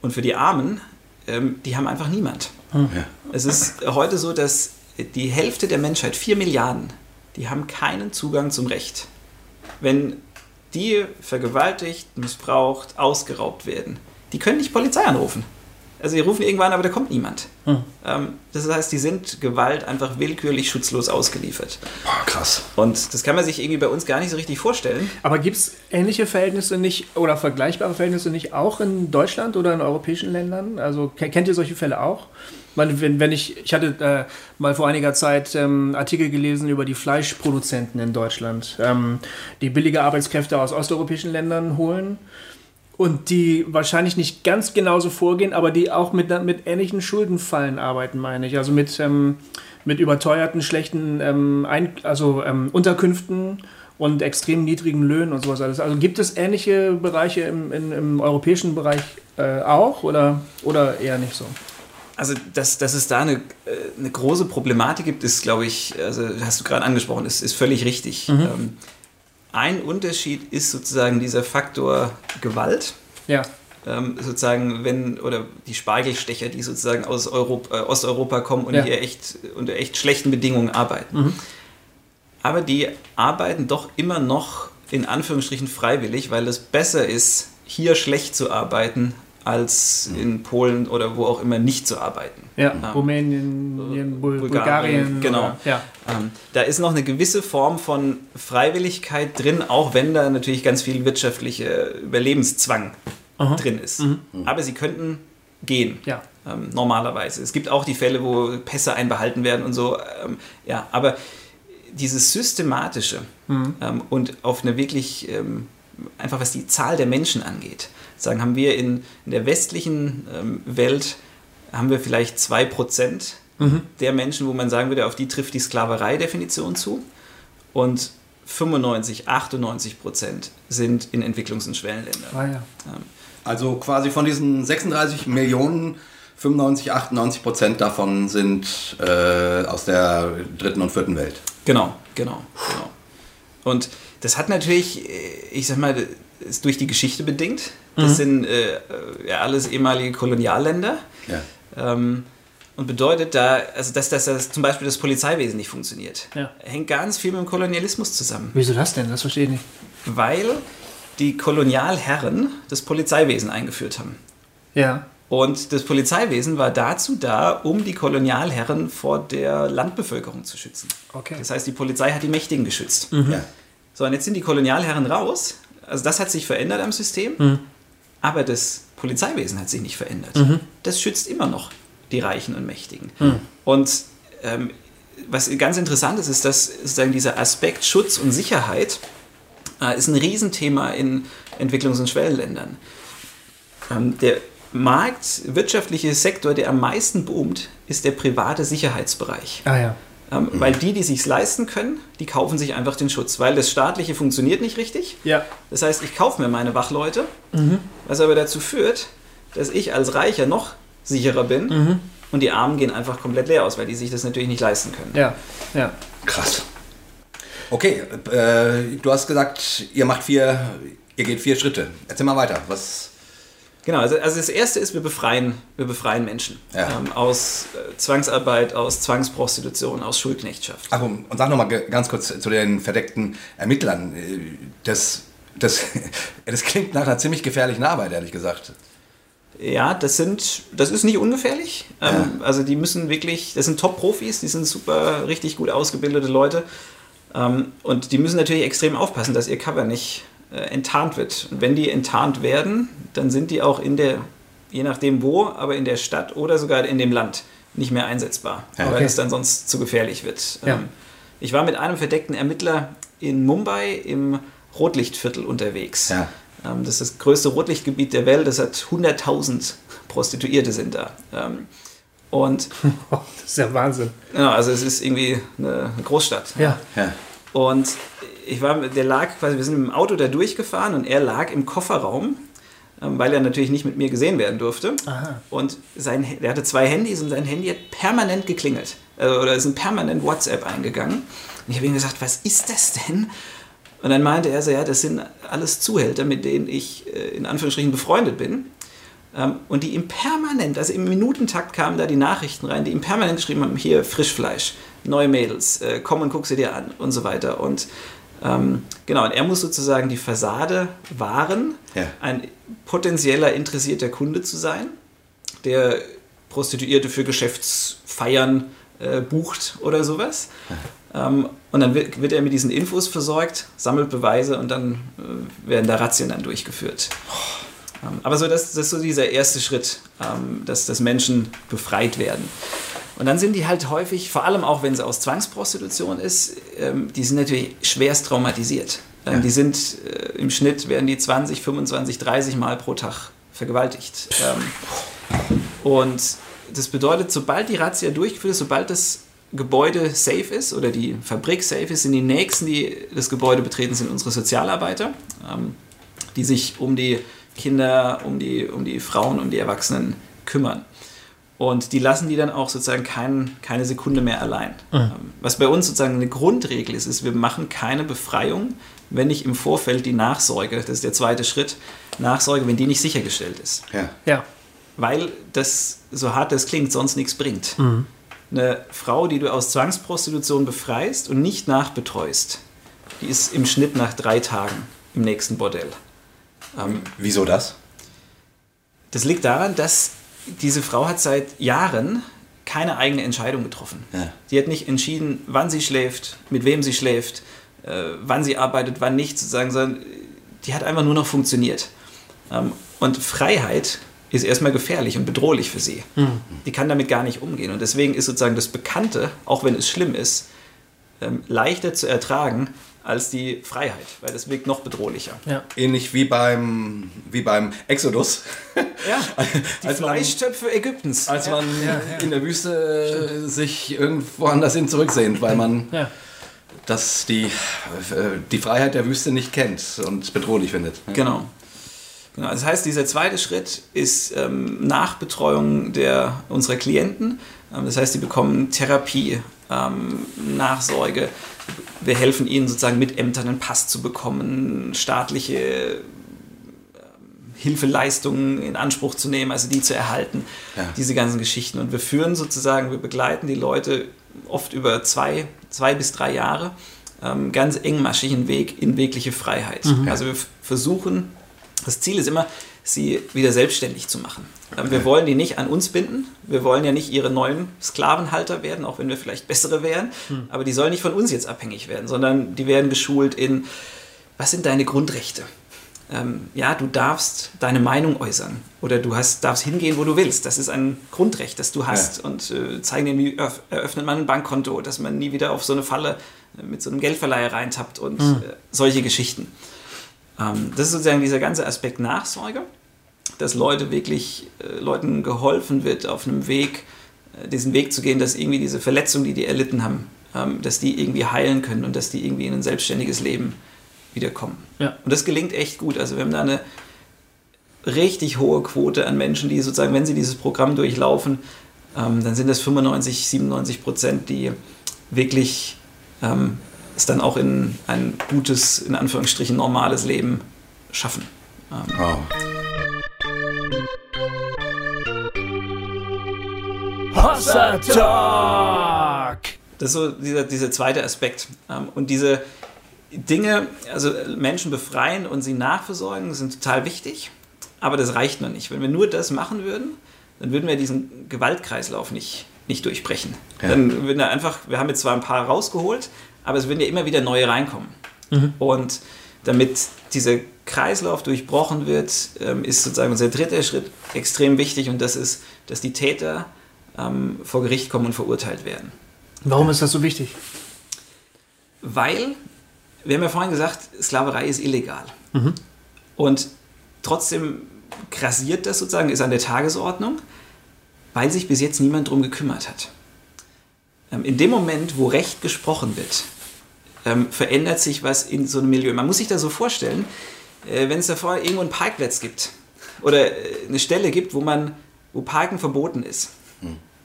Und für die Armen, ähm, die haben einfach niemand. Ja. Es ist heute so, dass die Hälfte der Menschheit, 4 Milliarden, die haben keinen Zugang zum Recht. Wenn die vergewaltigt, missbraucht, ausgeraubt werden, die können nicht Polizei anrufen. Also die rufen irgendwann, aber da kommt niemand. Ähm, das heißt, die sind Gewalt einfach willkürlich schutzlos ausgeliefert. Boah, krass. Und das kann man sich irgendwie bei uns gar nicht so richtig vorstellen. Aber gibt es ähnliche Verhältnisse nicht oder vergleichbare Verhältnisse nicht auch in Deutschland oder in europäischen Ländern? Also ke- kennt ihr solche Fälle auch? Wenn, wenn ich, ich hatte äh, mal vor einiger Zeit ähm, Artikel gelesen über die Fleischproduzenten in Deutschland, ähm, die billige Arbeitskräfte aus osteuropäischen Ländern holen und die wahrscheinlich nicht ganz genauso vorgehen, aber die auch mit, mit ähnlichen Schuldenfallen arbeiten, meine ich. Also mit, ähm, mit überteuerten, schlechten ähm, Ein also, ähm, Unterkünften und extrem niedrigen Löhnen und sowas alles. Also gibt es ähnliche Bereiche im, in, im europäischen Bereich äh, auch oder, oder eher nicht so? Also, dass, dass es da eine, äh, eine große Problematik gibt, ist, glaube ich, also hast du gerade angesprochen, ist, ist völlig richtig. Ähm, ein Unterschied ist sozusagen dieser Faktor Gewalt. Ja. Ähm, sozusagen, wenn, oder die Spargelstecher, die sozusagen aus Europa, äh, Osteuropa kommen und Ja. hier echt unter echt schlechten Bedingungen arbeiten. Aber die arbeiten doch immer noch in Anführungsstrichen freiwillig, weil es besser ist, hier schlecht zu arbeiten, als in Polen oder wo auch immer nicht zu arbeiten. Ja, Ja. Rumänien, Bul Bulgarien, Bulgarien. genau. Oder, ja. Ähm, da ist noch eine gewisse Form von Freiwilligkeit drin, auch wenn da natürlich ganz viel wirtschaftlicher Überlebenszwang Aha. drin ist. Aber sie könnten gehen. Ja. Ähm, normalerweise. Es gibt auch die Fälle, wo Pässe einbehalten werden und so. Ähm, ja, aber dieses Systematische ähm, und auf eine wirklich, ähm, einfach was die Zahl der Menschen angeht, sagen, haben wir in, in der westlichen ähm, Welt, haben wir vielleicht 2% der Menschen, wo man sagen würde, auf die trifft die Sklaverei-Definition zu. Und 95, 98 Prozent sind in Entwicklungs- und Schwellenländern. Ah, ja. Also quasi von diesen 36 Millionen, 95, 98 Prozent davon sind äh, aus der dritten und vierten Welt. Genau, genau, genau. Und das hat natürlich, äh, ich sag mal, ist durch die Geschichte bedingt. Das sind äh, ja alles ehemalige Kolonialländer. Ja. Ähm, und bedeutet da, also dass, dass, dass zum Beispiel das Polizeiwesen nicht funktioniert, Ja. hängt ganz viel mit dem Kolonialismus zusammen. Wieso das denn? Das verstehe ich nicht. Weil die Kolonialherren das Polizeiwesen eingeführt haben. Ja. Und das Polizeiwesen war dazu da, um die Kolonialherren vor der Landbevölkerung zu schützen. Okay. Das heißt, die Polizei hat die Mächtigen geschützt. Ja. So, und jetzt sind die Kolonialherren raus. Also das hat sich verändert am System. Mhm. Aber das Polizeiwesen hat sich nicht verändert. Das schützt immer noch die Reichen und Mächtigen. Mhm. Und ähm, was ganz interessant ist, ist, dass sozusagen dieser Aspekt Schutz und Sicherheit äh, ist ein Riesenthema in Entwicklungs- und Schwellenländern. Ähm, der marktwirtschaftliche Sektor, der am meisten boomt, ist der private Sicherheitsbereich. Ah ja. Ähm, Weil die, die sich leisten können, die kaufen sich einfach den Schutz. Weil das staatliche funktioniert nicht richtig. Ja. Das heißt, ich kaufe mir meine Wachleute, was aber dazu führt, dass ich als Reicher noch sicherer bin und die Armen gehen einfach komplett leer aus, weil die sich das natürlich nicht leisten können. Ja. Ja. Krass. Okay, äh, du hast gesagt, ihr macht vier, ihr geht vier Schritte. Erzähl mal weiter. Was? Genau, also, also das erste ist, wir befreien, wir befreien Menschen Ja. ähm, aus äh, Zwangsarbeit, aus Zwangsprostitution, aus Schuldknechtschaft. Ach, und und sag noch mal ge- ganz kurz zu den verdeckten Ermittlern. Äh, Das, das, das klingt nach einer ziemlich gefährlichen Arbeit, ehrlich gesagt. Ja, das sind, das ist nicht ungefährlich. Ähm, Also die müssen wirklich, das sind Top-Profis, die sind super, richtig gut ausgebildete Leute. Ähm, und die müssen natürlich extrem aufpassen, dass ihr Cover nicht enttarnt wird. Und wenn die enttarnt werden, dann sind die auch in der, je nachdem wo, aber in der Stadt oder sogar in dem Land nicht mehr einsetzbar, Ja. weil Okay. es dann sonst zu gefährlich wird. Ja. Ähm, Ich war mit einem verdeckten Ermittler in Mumbai im Rotlichtviertel unterwegs. Ja. Ähm, Das ist das größte Rotlichtgebiet der Welt. Das hat 100.000 Prostituierte sind da. Ähm, Und das ist ja Wahnsinn. ja, also es ist irgendwie eine Großstadt. Ja. Ja. Und ich war, der lag quasi, wir sind mit dem Auto da durchgefahren und er lag im Kofferraum, ähm, weil er natürlich nicht mit mir gesehen werden durfte. Aha. Und sein, er hatte zwei Handys und sein Handy hat permanent geklingelt. Also, oder ist ein permanent WhatsApp eingegangen. Und ich habe ihm gesagt, was ist das denn? Und dann meinte er so, ja, das sind alles Zuhälter, mit denen ich äh, in Anführungsstrichen befreundet bin. Ähm, und die ihm permanent, also im Minutentakt kamen da die Nachrichten rein, die ihm permanent geschrieben haben, hier Frischfleisch, neue Mädels, äh, komm und guck sie dir an und so weiter. Und ähm, genau, und er muss sozusagen die Fassade wahren, Ja. ein potenzieller interessierter Kunde zu sein, der Prostituierte für Geschäftsfeiern äh, bucht oder sowas. Ähm, und dann wird, wird er mit diesen Infos versorgt, sammelt Beweise und dann äh, werden da Razzien dann durchgeführt. Ähm, aber so, das, das ist so dieser erste Schritt, ähm, dass, dass Menschen befreit werden. Und dann sind die halt häufig, vor allem auch wenn es aus Zwangsprostitution ist, ähm, die sind natürlich schwerst traumatisiert. Ähm, Ja. Die sind äh, im Schnitt werden die 20, 25, 30 Mal pro Tag vergewaltigt. Ähm, und das bedeutet, sobald die Razzia durchgeführt ist, sobald das Gebäude safe ist oder die Fabrik safe ist, sind die nächsten, die das Gebäude betreten, sind unsere Sozialarbeiter, ähm, die sich um die Kinder, um die, um die Frauen, um die Erwachsenen kümmern. Und die lassen die dann auch sozusagen kein, keine Sekunde mehr allein. Ähm, Was bei uns sozusagen eine Grundregel ist, ist, wir machen keine Befreiung, wenn nicht im Vorfeld die Nachsorge, das ist der zweite Schritt, Nachsorge, wenn die nicht sichergestellt ist. Ja. Ja. Weil das, so hart das klingt, sonst nichts bringt. Eine Frau, die du aus Zwangsprostitution befreist und nicht nachbetreust, die ist im Schnitt nach drei Tagen im nächsten Bordell. Ähm, Wieso das? das liegt daran, dass diese Frau hat seit Jahren keine eigene Entscheidung getroffen. Ja. Die hat nicht entschieden, wann sie schläft, mit wem sie schläft, äh, wann sie arbeitet, wann nicht, sozusagen, sondern die hat einfach nur noch funktioniert. Ähm, und Freiheit ist erstmal gefährlich und bedrohlich für sie. Die kann damit gar nicht umgehen. Und deswegen ist sozusagen das Bekannte, auch wenn es schlimm ist, ähm, leichter zu ertragen als die Freiheit, weil das wirkt noch bedrohlicher. Ja. Ähnlich wie beim, wie beim Exodus. Ja, die Als man- Fleischtöpfe Ägyptens. Als man ja. in der Wüste äh, sich irgendwo anders hin zurücksehnt, weil man Ja. das die, äh, die Freiheit der Wüste nicht kennt und bedrohlich findet. Genau. genau. Das heißt, dieser zweite Schritt ist ähm, Nachbetreuung der, unserer Klienten. Ähm, das heißt, die bekommen Therapie, ähm, Nachsorge. Wir helfen ihnen sozusagen mit Ämtern einen Pass zu bekommen, staatliche ähm, Hilfeleistungen in Anspruch zu nehmen, also die zu erhalten, Ja. diese ganzen Geschichten. Und wir führen sozusagen, wir begleiten die Leute oft über zwei, zwei bis drei Jahre ähm, ganz engmaschigen Weg in wirkliche Freiheit. Also wir versuchen, das Ziel ist immer, sie wieder selbstständig zu machen. Ähm, Wir wollen die nicht an uns binden. Wir wollen ja nicht ihre neuen Sklavenhalter werden, auch wenn wir vielleicht bessere wären. Aber die sollen nicht von uns jetzt abhängig werden, sondern die werden geschult in, was sind deine Grundrechte? Ähm, ja, du darfst deine Meinung äußern oder du hast, darfst hingehen, wo du willst. Das ist ein Grundrecht, das du hast. Und äh, zeigen dir, wie eröff- eröffnet man ein Bankkonto, dass man nie wieder auf so eine Falle äh, mit so einem Geldverleiher reintappt und äh, solche Geschichten. Ähm, das ist sozusagen dieser ganze Aspekt Nachsorge, dass Leute wirklich, äh, Leuten geholfen wird, auf einem Weg, äh, diesen Weg zu gehen, dass irgendwie diese Verletzung, die die erlitten haben, ähm, dass die irgendwie heilen können und dass die irgendwie in ein selbstständiges Leben wiederkommen. Ja. Und das gelingt echt gut. Also wir haben da eine richtig hohe Quote an Menschen, die sozusagen, wenn sie dieses Programm durchlaufen, ähm, dann sind das 95, 97 Prozent, die wirklich ähm, es dann auch in ein gutes, in Anführungsstrichen normales Leben schaffen. Ähm, Wow. Hossa Talk! Das ist so dieser, dieser zweite Aspekt. Ähm, Und diese Dinge, also Menschen befreien und sie nachversorgen, sind total wichtig. Aber das reicht noch nicht. Wenn wir nur das machen würden, dann würden wir diesen Gewaltkreislauf nicht, nicht durchbrechen. Ja. Dann würden wir einfach, wir haben jetzt zwar ein paar rausgeholt, aber es würden ja immer wieder neue reinkommen. Und damit dieser Kreislauf durchbrochen wird, ähm, ist sozusagen unser dritter Schritt extrem wichtig und das ist, dass die Täter ähm, vor Gericht kommen und verurteilt werden. Warum ist das so wichtig? Weil, wir haben ja vorhin gesagt, Sklaverei ist illegal. Und trotzdem grassiert das sozusagen, ist an der Tagesordnung, weil sich bis jetzt niemand drum gekümmert hat. Ähm, In dem Moment, wo Recht gesprochen wird, ähm, verändert sich was in so einem Milieu. Man muss sich da so vorstellen, äh, wenn es da vorher irgendwo einen Parkplatz gibt oder äh, eine Stelle gibt, wo man, wo Parken verboten ist.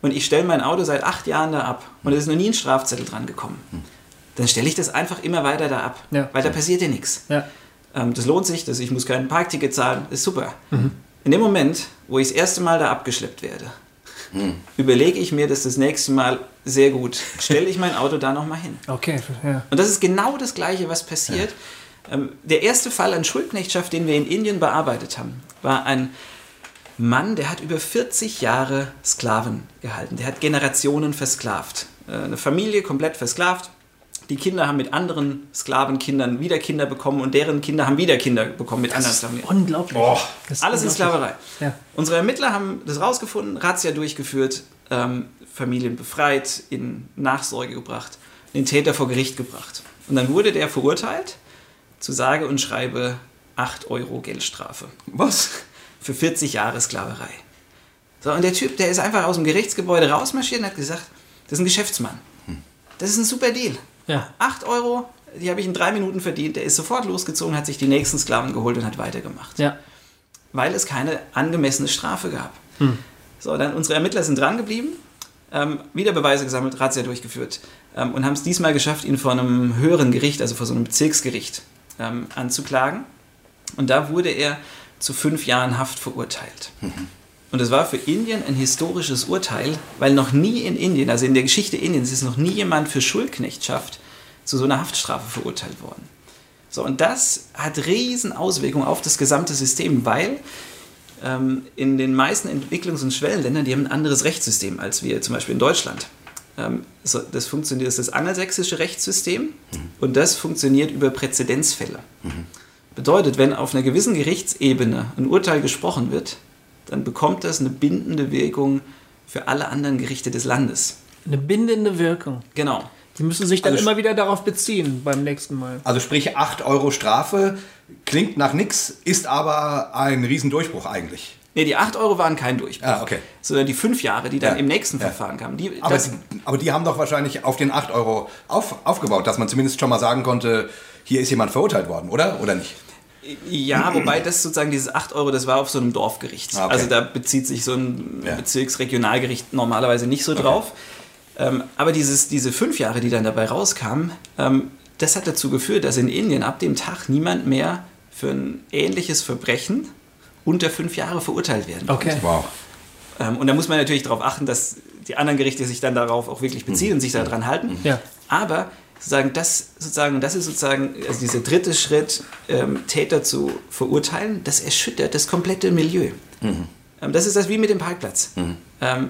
Und ich stelle mein Auto seit acht Jahren da ab und es ist noch nie ein Strafzettel dran gekommen. Dann stelle ich das einfach immer weiter da ab, Ja. weil da passiert ja nichts. Ja. Ähm, das lohnt sich, das, ich muss kein Parkticket zahlen, ist super. In dem Moment, wo ich das erste Mal da abgeschleppt werde, überlege ich mir das das nächste Mal sehr gut. Stelle ich mein Auto da nochmal hin. Okay, ja. Und das ist genau das Gleiche, was passiert. Ähm, der erste Fall an Schuldknechtschaft, den wir in Indien bearbeitet haben, war ein Mann, der hat über 40 Jahre Sklaven gehalten. Der hat Generationen versklavt. Äh, Eine Familie komplett versklavt. Die Kinder haben mit anderen Sklavenkindern wieder Kinder bekommen und deren Kinder haben wieder Kinder bekommen mit anderen Sklaven. Unglaublich. Das ist Alles in unglaublich. Sklaverei. Ja. Unsere Ermittler haben das rausgefunden, Razzia durchgeführt, ähm, Familien befreit, in Nachsorge gebracht, den Täter vor Gericht gebracht. Und dann wurde der verurteilt zu sage und schreibe 8 Euro Geldstrafe Was? Für 40 Jahre Sklaverei. So, und der Typ, der ist einfach aus dem Gerichtsgebäude rausmarschiert und hat gesagt, das ist ein Geschäftsmann. Das ist ein super Deal. Ja. 8 Euro, die habe ich in drei Minuten verdient. Der ist sofort losgezogen, hat sich die nächsten Sklaven geholt und hat weitergemacht Ja. weil es keine angemessene Strafe gab. So, dann unsere Ermittler sind dran geblieben, ähm, wieder Beweise gesammelt, Razzia durchgeführt ähm, und haben es diesmal geschafft, ihn vor einem höheren Gericht, also vor so einem Bezirksgericht, ähm, anzuklagen. Und da wurde er zu fünf Jahren Haft verurteilt. Und es war für Indien ein historisches Urteil, weil noch nie in Indien, also in der Geschichte Indiens, ist noch nie jemand für Schuldknechtschaft zu so einer Haftstrafe verurteilt worden. So, und das hat riesen Auswirkungen auf das gesamte System, weil ähm, in den meisten Entwicklungs- und Schwellenländern, die haben ein anderes Rechtssystem als wir zum Beispiel in Deutschland. Ähm, so, das funktioniert, das ist das angelsächsische Rechtssystem und das funktioniert über Präzedenzfälle. Bedeutet, wenn auf einer gewissen Gerichtsebene ein Urteil gesprochen wird, dann bekommt das eine bindende Wirkung für alle anderen Gerichte des Landes. Eine bindende Wirkung. Genau. Die müssen sich dann Also immer wieder darauf beziehen beim nächsten Mal. Also sprich 8 Euro Strafe, klingt nach nix, ist aber ein Riesendurchbruch eigentlich. Nee, die 8 Euro waren kein Durchbruch. Ah, okay. Sondern die 5 Jahre, die dann Ja. im nächsten Ja. Verfahren kamen. Die, Aber, das, aber die haben doch wahrscheinlich auf den 8 Euro auf, aufgebaut, dass man zumindest schon mal sagen konnte, hier ist jemand verurteilt worden, oder? Oder nicht? Ja, wobei das sozusagen dieses 8 Euro, das war auf so einem Dorfgericht. Ah, okay. Also da bezieht sich so ein Ja. Bezirksregionalgericht normalerweise nicht so drauf. Ähm, aber dieses, diese fünf Jahre, die dann dabei rauskamen, ähm, das hat dazu geführt, dass in Indien ab dem Tag niemand mehr für ein ähnliches Verbrechen unter fünf Jahre verurteilt werden konnte. Okay. Wow. Ähm, und da muss man natürlich darauf achten, dass die anderen Gerichte sich dann darauf auch wirklich beziehen und sich daran halten. Ja. Aber sozusagen das, sozusagen, das ist sozusagen also dieser dritte Schritt, ähm, Täter zu verurteilen, das erschüttert das komplette Milieu. Ähm, das ist das wie mit dem Parkplatz. Ähm,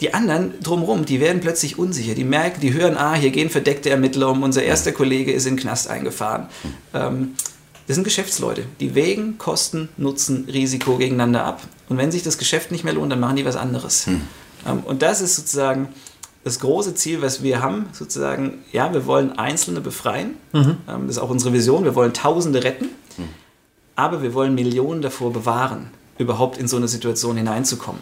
die anderen drumherum, die werden plötzlich unsicher. Die merken, die hören, ah, hier gehen verdeckte Ermittler um, unser erster Kollege ist in den Knast eingefahren. Ähm, das sind Geschäftsleute. Die wägen Kosten, Nutzen, Risiko gegeneinander ab. Und wenn sich das Geschäft nicht mehr lohnt, dann machen die was anderes. Ähm, und das ist sozusagen das große Ziel, was wir haben. Sozusagen, ja, wir wollen Einzelne befreien. Ähm, das ist auch unsere Vision. Wir wollen Tausende retten. Aber wir wollen Millionen davor bewahren, überhaupt in so eine Situation hineinzukommen.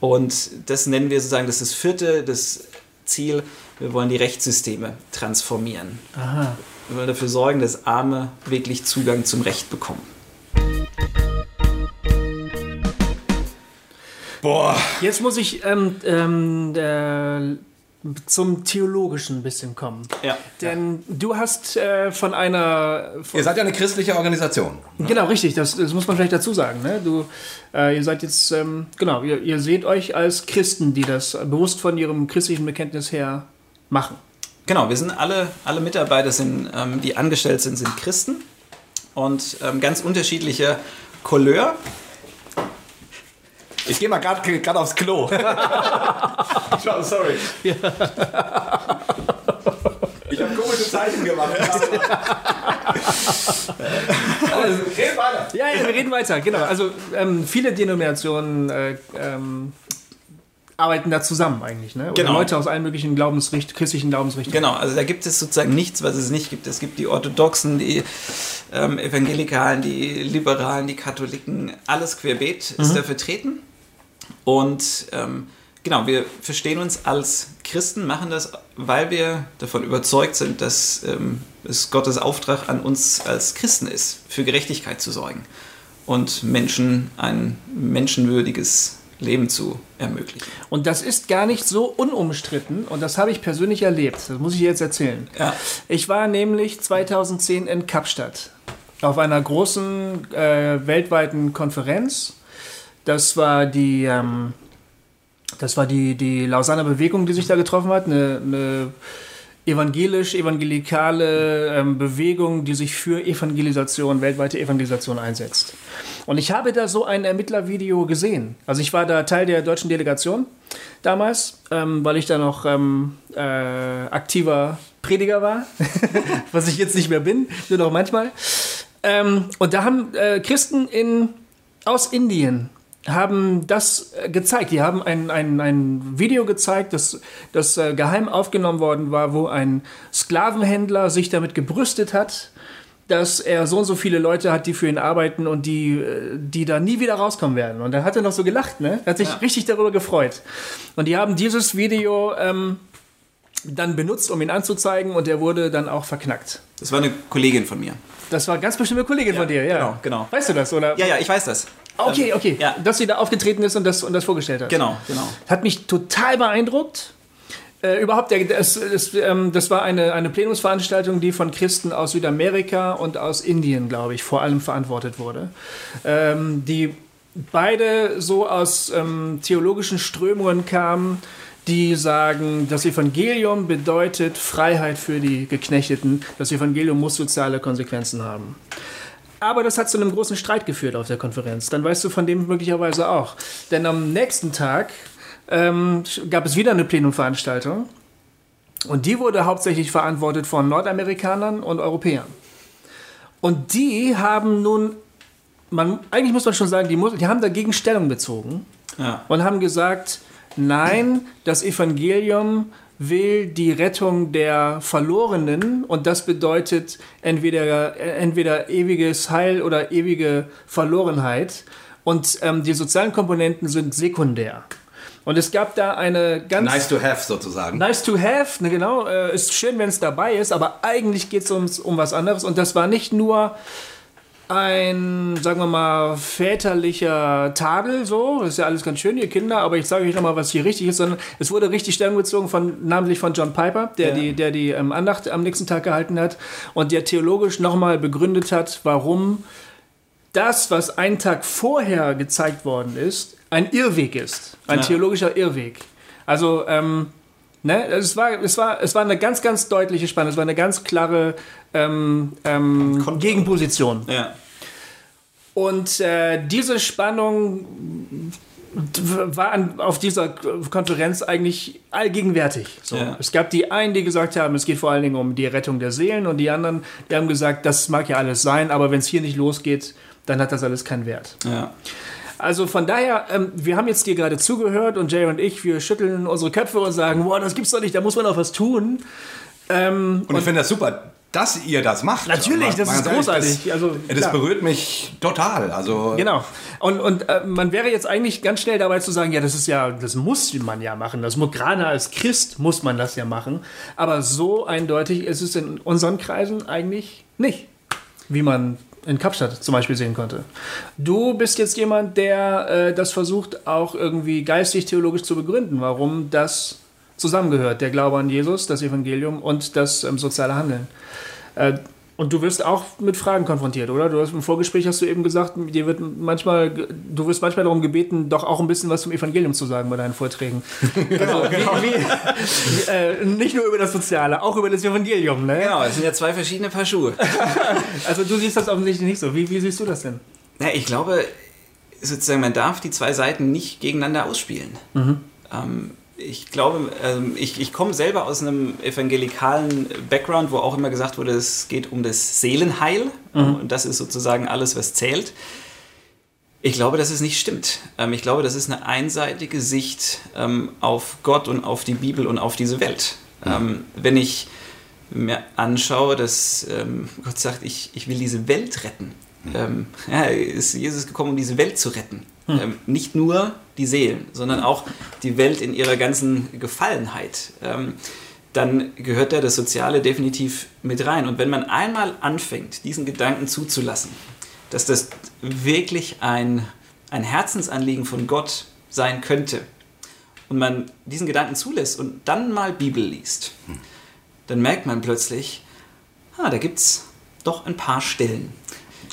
Und das nennen wir sozusagen, das ist das vierte, das Ziel. Wir wollen die Rechtssysteme transformieren. Aha. Wir wollen dafür sorgen, dass Arme wirklich Zugang zum Recht bekommen. Boah. Jetzt muss ich ähm, ähm, äh, zum Theologischen ein bisschen kommen. Ja. Denn du hast äh, von einer. Von, Ihr seid ja eine christliche Organisation. Genau, richtig, das, das muss man vielleicht dazu sagen. Ne? Du, äh, ihr seid jetzt, ähm, genau, ihr, ihr seht euch als Christen, die das bewusst von ihrem christlichen Bekenntnis her machen. Genau, wir sind alle, alle Mitarbeiter, sind, ähm, die angestellt sind, sind Christen und ähm, ganz unterschiedliche Couleur. Ich gehe mal gerade aufs Klo. Sorry. Ich habe komische Zeichen gemacht. also, red weiter. Ja, ja, wir reden weiter, genau. Also ähm, viele Denominationen äh, ähm, arbeiten da zusammen eigentlich, ne? Oder Genau. Leute aus allen möglichen Glaubensricht christlichen Glaubensrichtungen. Genau, also da gibt es sozusagen nichts, was es nicht gibt. Es gibt die Orthodoxen, die ähm, Evangelikalen, die Liberalen, die Katholiken, alles querbeet ist da vertreten. Und ähm, genau, wir verstehen uns als Christen, machen das, weil wir davon überzeugt sind, dass ähm, es Gottes Auftrag an uns als Christen ist, für Gerechtigkeit zu sorgen und Menschen ein menschenwürdiges Leben zu ermöglichen. Und das ist gar nicht so unumstritten und das habe ich persönlich erlebt. Das muss ich jetzt erzählen. Ja. Ich war nämlich 2010 in Kapstadt auf einer großen äh, weltweiten Konferenz. Das war die, ähm, das war die, die Lausanner Bewegung, die sich da getroffen hat. Eine, eine evangelisch-evangelikale ähm, Bewegung, die sich für Evangelisation, weltweite Evangelisation einsetzt. Und ich habe da so ein Ermittlervideo gesehen. Also ich war da Teil der deutschen Delegation damals, ähm, weil ich da noch ähm, äh, aktiver Prediger war, was ich jetzt nicht mehr bin, nur noch manchmal. Ähm, und da haben äh, Christen in, aus Indien haben das äh, gezeigt. Die haben ein, ein, ein Video gezeigt, das, das äh, geheim aufgenommen worden war, wo ein Sklavenhändler sich damit gebrüstet hat, dass er so und so viele Leute hat, die für ihn arbeiten und die, äh, die da nie wieder rauskommen werden. Und dann hat er noch so gelacht, ne? Er hat sich Ja. richtig darüber gefreut. Und die haben dieses Video ähm, dann benutzt, um ihn anzuzeigen und er wurde dann auch verknackt. Das war eine Kollegin von mir. Das war ganz bestimmt eine Kollegin von dir, ja. genau, genau. Weißt du das, oder? Ja, ja, ich weiß das. Okay, Ähm, okay. Ja, Dass sie da aufgetreten ist und das, und das vorgestellt hat. genau, genau. Hat mich total beeindruckt. Äh, überhaupt, das, das, ähm, das war eine, eine Plenumsveranstaltung, die von Christen aus Südamerika und aus Indien, glaube ich, vor allem verantwortet wurde. Ähm, die beide so aus ähm, theologischen Strömungen kamen, die sagen, das Evangelium bedeutet Freiheit für die Geknechteten. Das Evangelium muss soziale Konsequenzen haben. Aber das hat zu einem großen Streit geführt auf der Konferenz. Dann weißt du von dem möglicherweise auch. Denn am nächsten Tag ähm, gab es wieder eine Plenumveranstaltung. Und die wurde hauptsächlich verantwortet von Nordamerikanern und Europäern. Und die haben nun, man, eigentlich muss man schon sagen, die, die haben dagegen Stellung bezogen Ja. und haben gesagt, nein, das Evangelium will die Rettung der Verlorenen und das bedeutet entweder, entweder ewiges Heil oder ewige Verlorenheit. Und ähm, die sozialen Komponenten sind sekundär. Und es gab da eine ganz. Nice to have sozusagen. Nice to have, ne, genau. Äh, ist schön, wenn es dabei ist, aber eigentlich geht es um was anderes. Und das war nicht nur ein, sagen wir mal, väterlicher Tadel, so, das ist ja alles ganz schön, ihr Kinder, aber ich sage euch nochmal, was hier richtig ist, sondern es wurde richtig Stellung gezogen, von, namentlich von John Piper, der Ja. die, der die ähm, Andacht am nächsten Tag gehalten hat und der theologisch nochmal begründet hat, warum das, was einen Tag vorher gezeigt worden ist, ein Irrweg ist, ein Ja. theologischer Irrweg. Also, ähm, ne, es war, es, war, es war eine ganz, ganz deutliche Spannung, es war eine ganz klare ähm, ähm, Gegenposition. Ja. Und äh, diese Spannung war an, auf dieser Konferenz eigentlich allgegenwärtig. So. Ja. Es gab die einen, die gesagt haben, es geht vor allen Dingen um die Rettung der Seelen und die anderen, die haben gesagt, das mag ja alles sein, aber wenn es hier nicht losgeht, dann hat das alles keinen Wert. Ja. Also von daher, ähm, wir haben jetzt dir gerade zugehört und Jay und ich, wir schütteln unsere Köpfe und sagen, boah, das gibt's doch nicht, da muss man doch was tun. Ähm, Und ich finde das super, dass ihr das macht. Natürlich, das ist großartig. Das, Also, das klar. berührt mich total. Also Genau. Und, und äh, man wäre jetzt eigentlich ganz schnell dabei zu sagen, ja, das ist ja, das muss man ja machen. Das muss, gerade als Christ muss man das ja machen. Aber so eindeutig ist es in unseren Kreisen eigentlich nicht, wie man in Kapstadt zum Beispiel sehen konnte. Du bist jetzt jemand, der äh, das versucht, auch irgendwie geistig-theologisch zu begründen, warum das zusammengehört, der Glaube an Jesus, das Evangelium und das ähm, soziale Handeln. Äh, und du wirst auch mit Fragen konfrontiert, oder? Du hast im Vorgespräch hast du eben gesagt, dir wird manchmal, du wirst manchmal darum gebeten, doch auch ein bisschen was zum Evangelium zu sagen bei deinen Vorträgen. Genau, Wie, wie, äh, nicht nur über das Soziale, auch über das Evangelium, ne? Genau, es sind ja zwei verschiedene Paar Schuhe. Also du siehst das offensichtlich nicht so. Wie, wie siehst du das denn? Ja, ich glaube, sozusagen, man darf die zwei Seiten nicht gegeneinander ausspielen. Ähm, ich glaube, ähm, ich, ich komme selber aus einem evangelikalen Background, wo auch immer gesagt wurde, es geht um das Seelenheil und das ist sozusagen alles, was zählt. Ich glaube, dass es nicht stimmt. Ähm, ich glaube, das ist eine einseitige Sicht ähm, auf Gott und auf die Bibel und auf diese Welt. Ähm, wenn ich mir anschaue, dass Gott sagt, ich, ich will diese Welt retten. Ja, ist Jesus gekommen, um diese Welt zu retten. Ähm, nicht nur die Seelen, sondern auch die Welt in ihrer ganzen Gefallenheit. Ähm, dann gehört da das Soziale definitiv mit rein. Und wenn man einmal anfängt, diesen Gedanken zuzulassen, dass das wirklich ein, ein Herzensanliegen von Gott sein könnte, und man diesen Gedanken zulässt und dann mal Bibel liest, dann merkt man plötzlich, ah, da gibt es doch ein paar Stellen.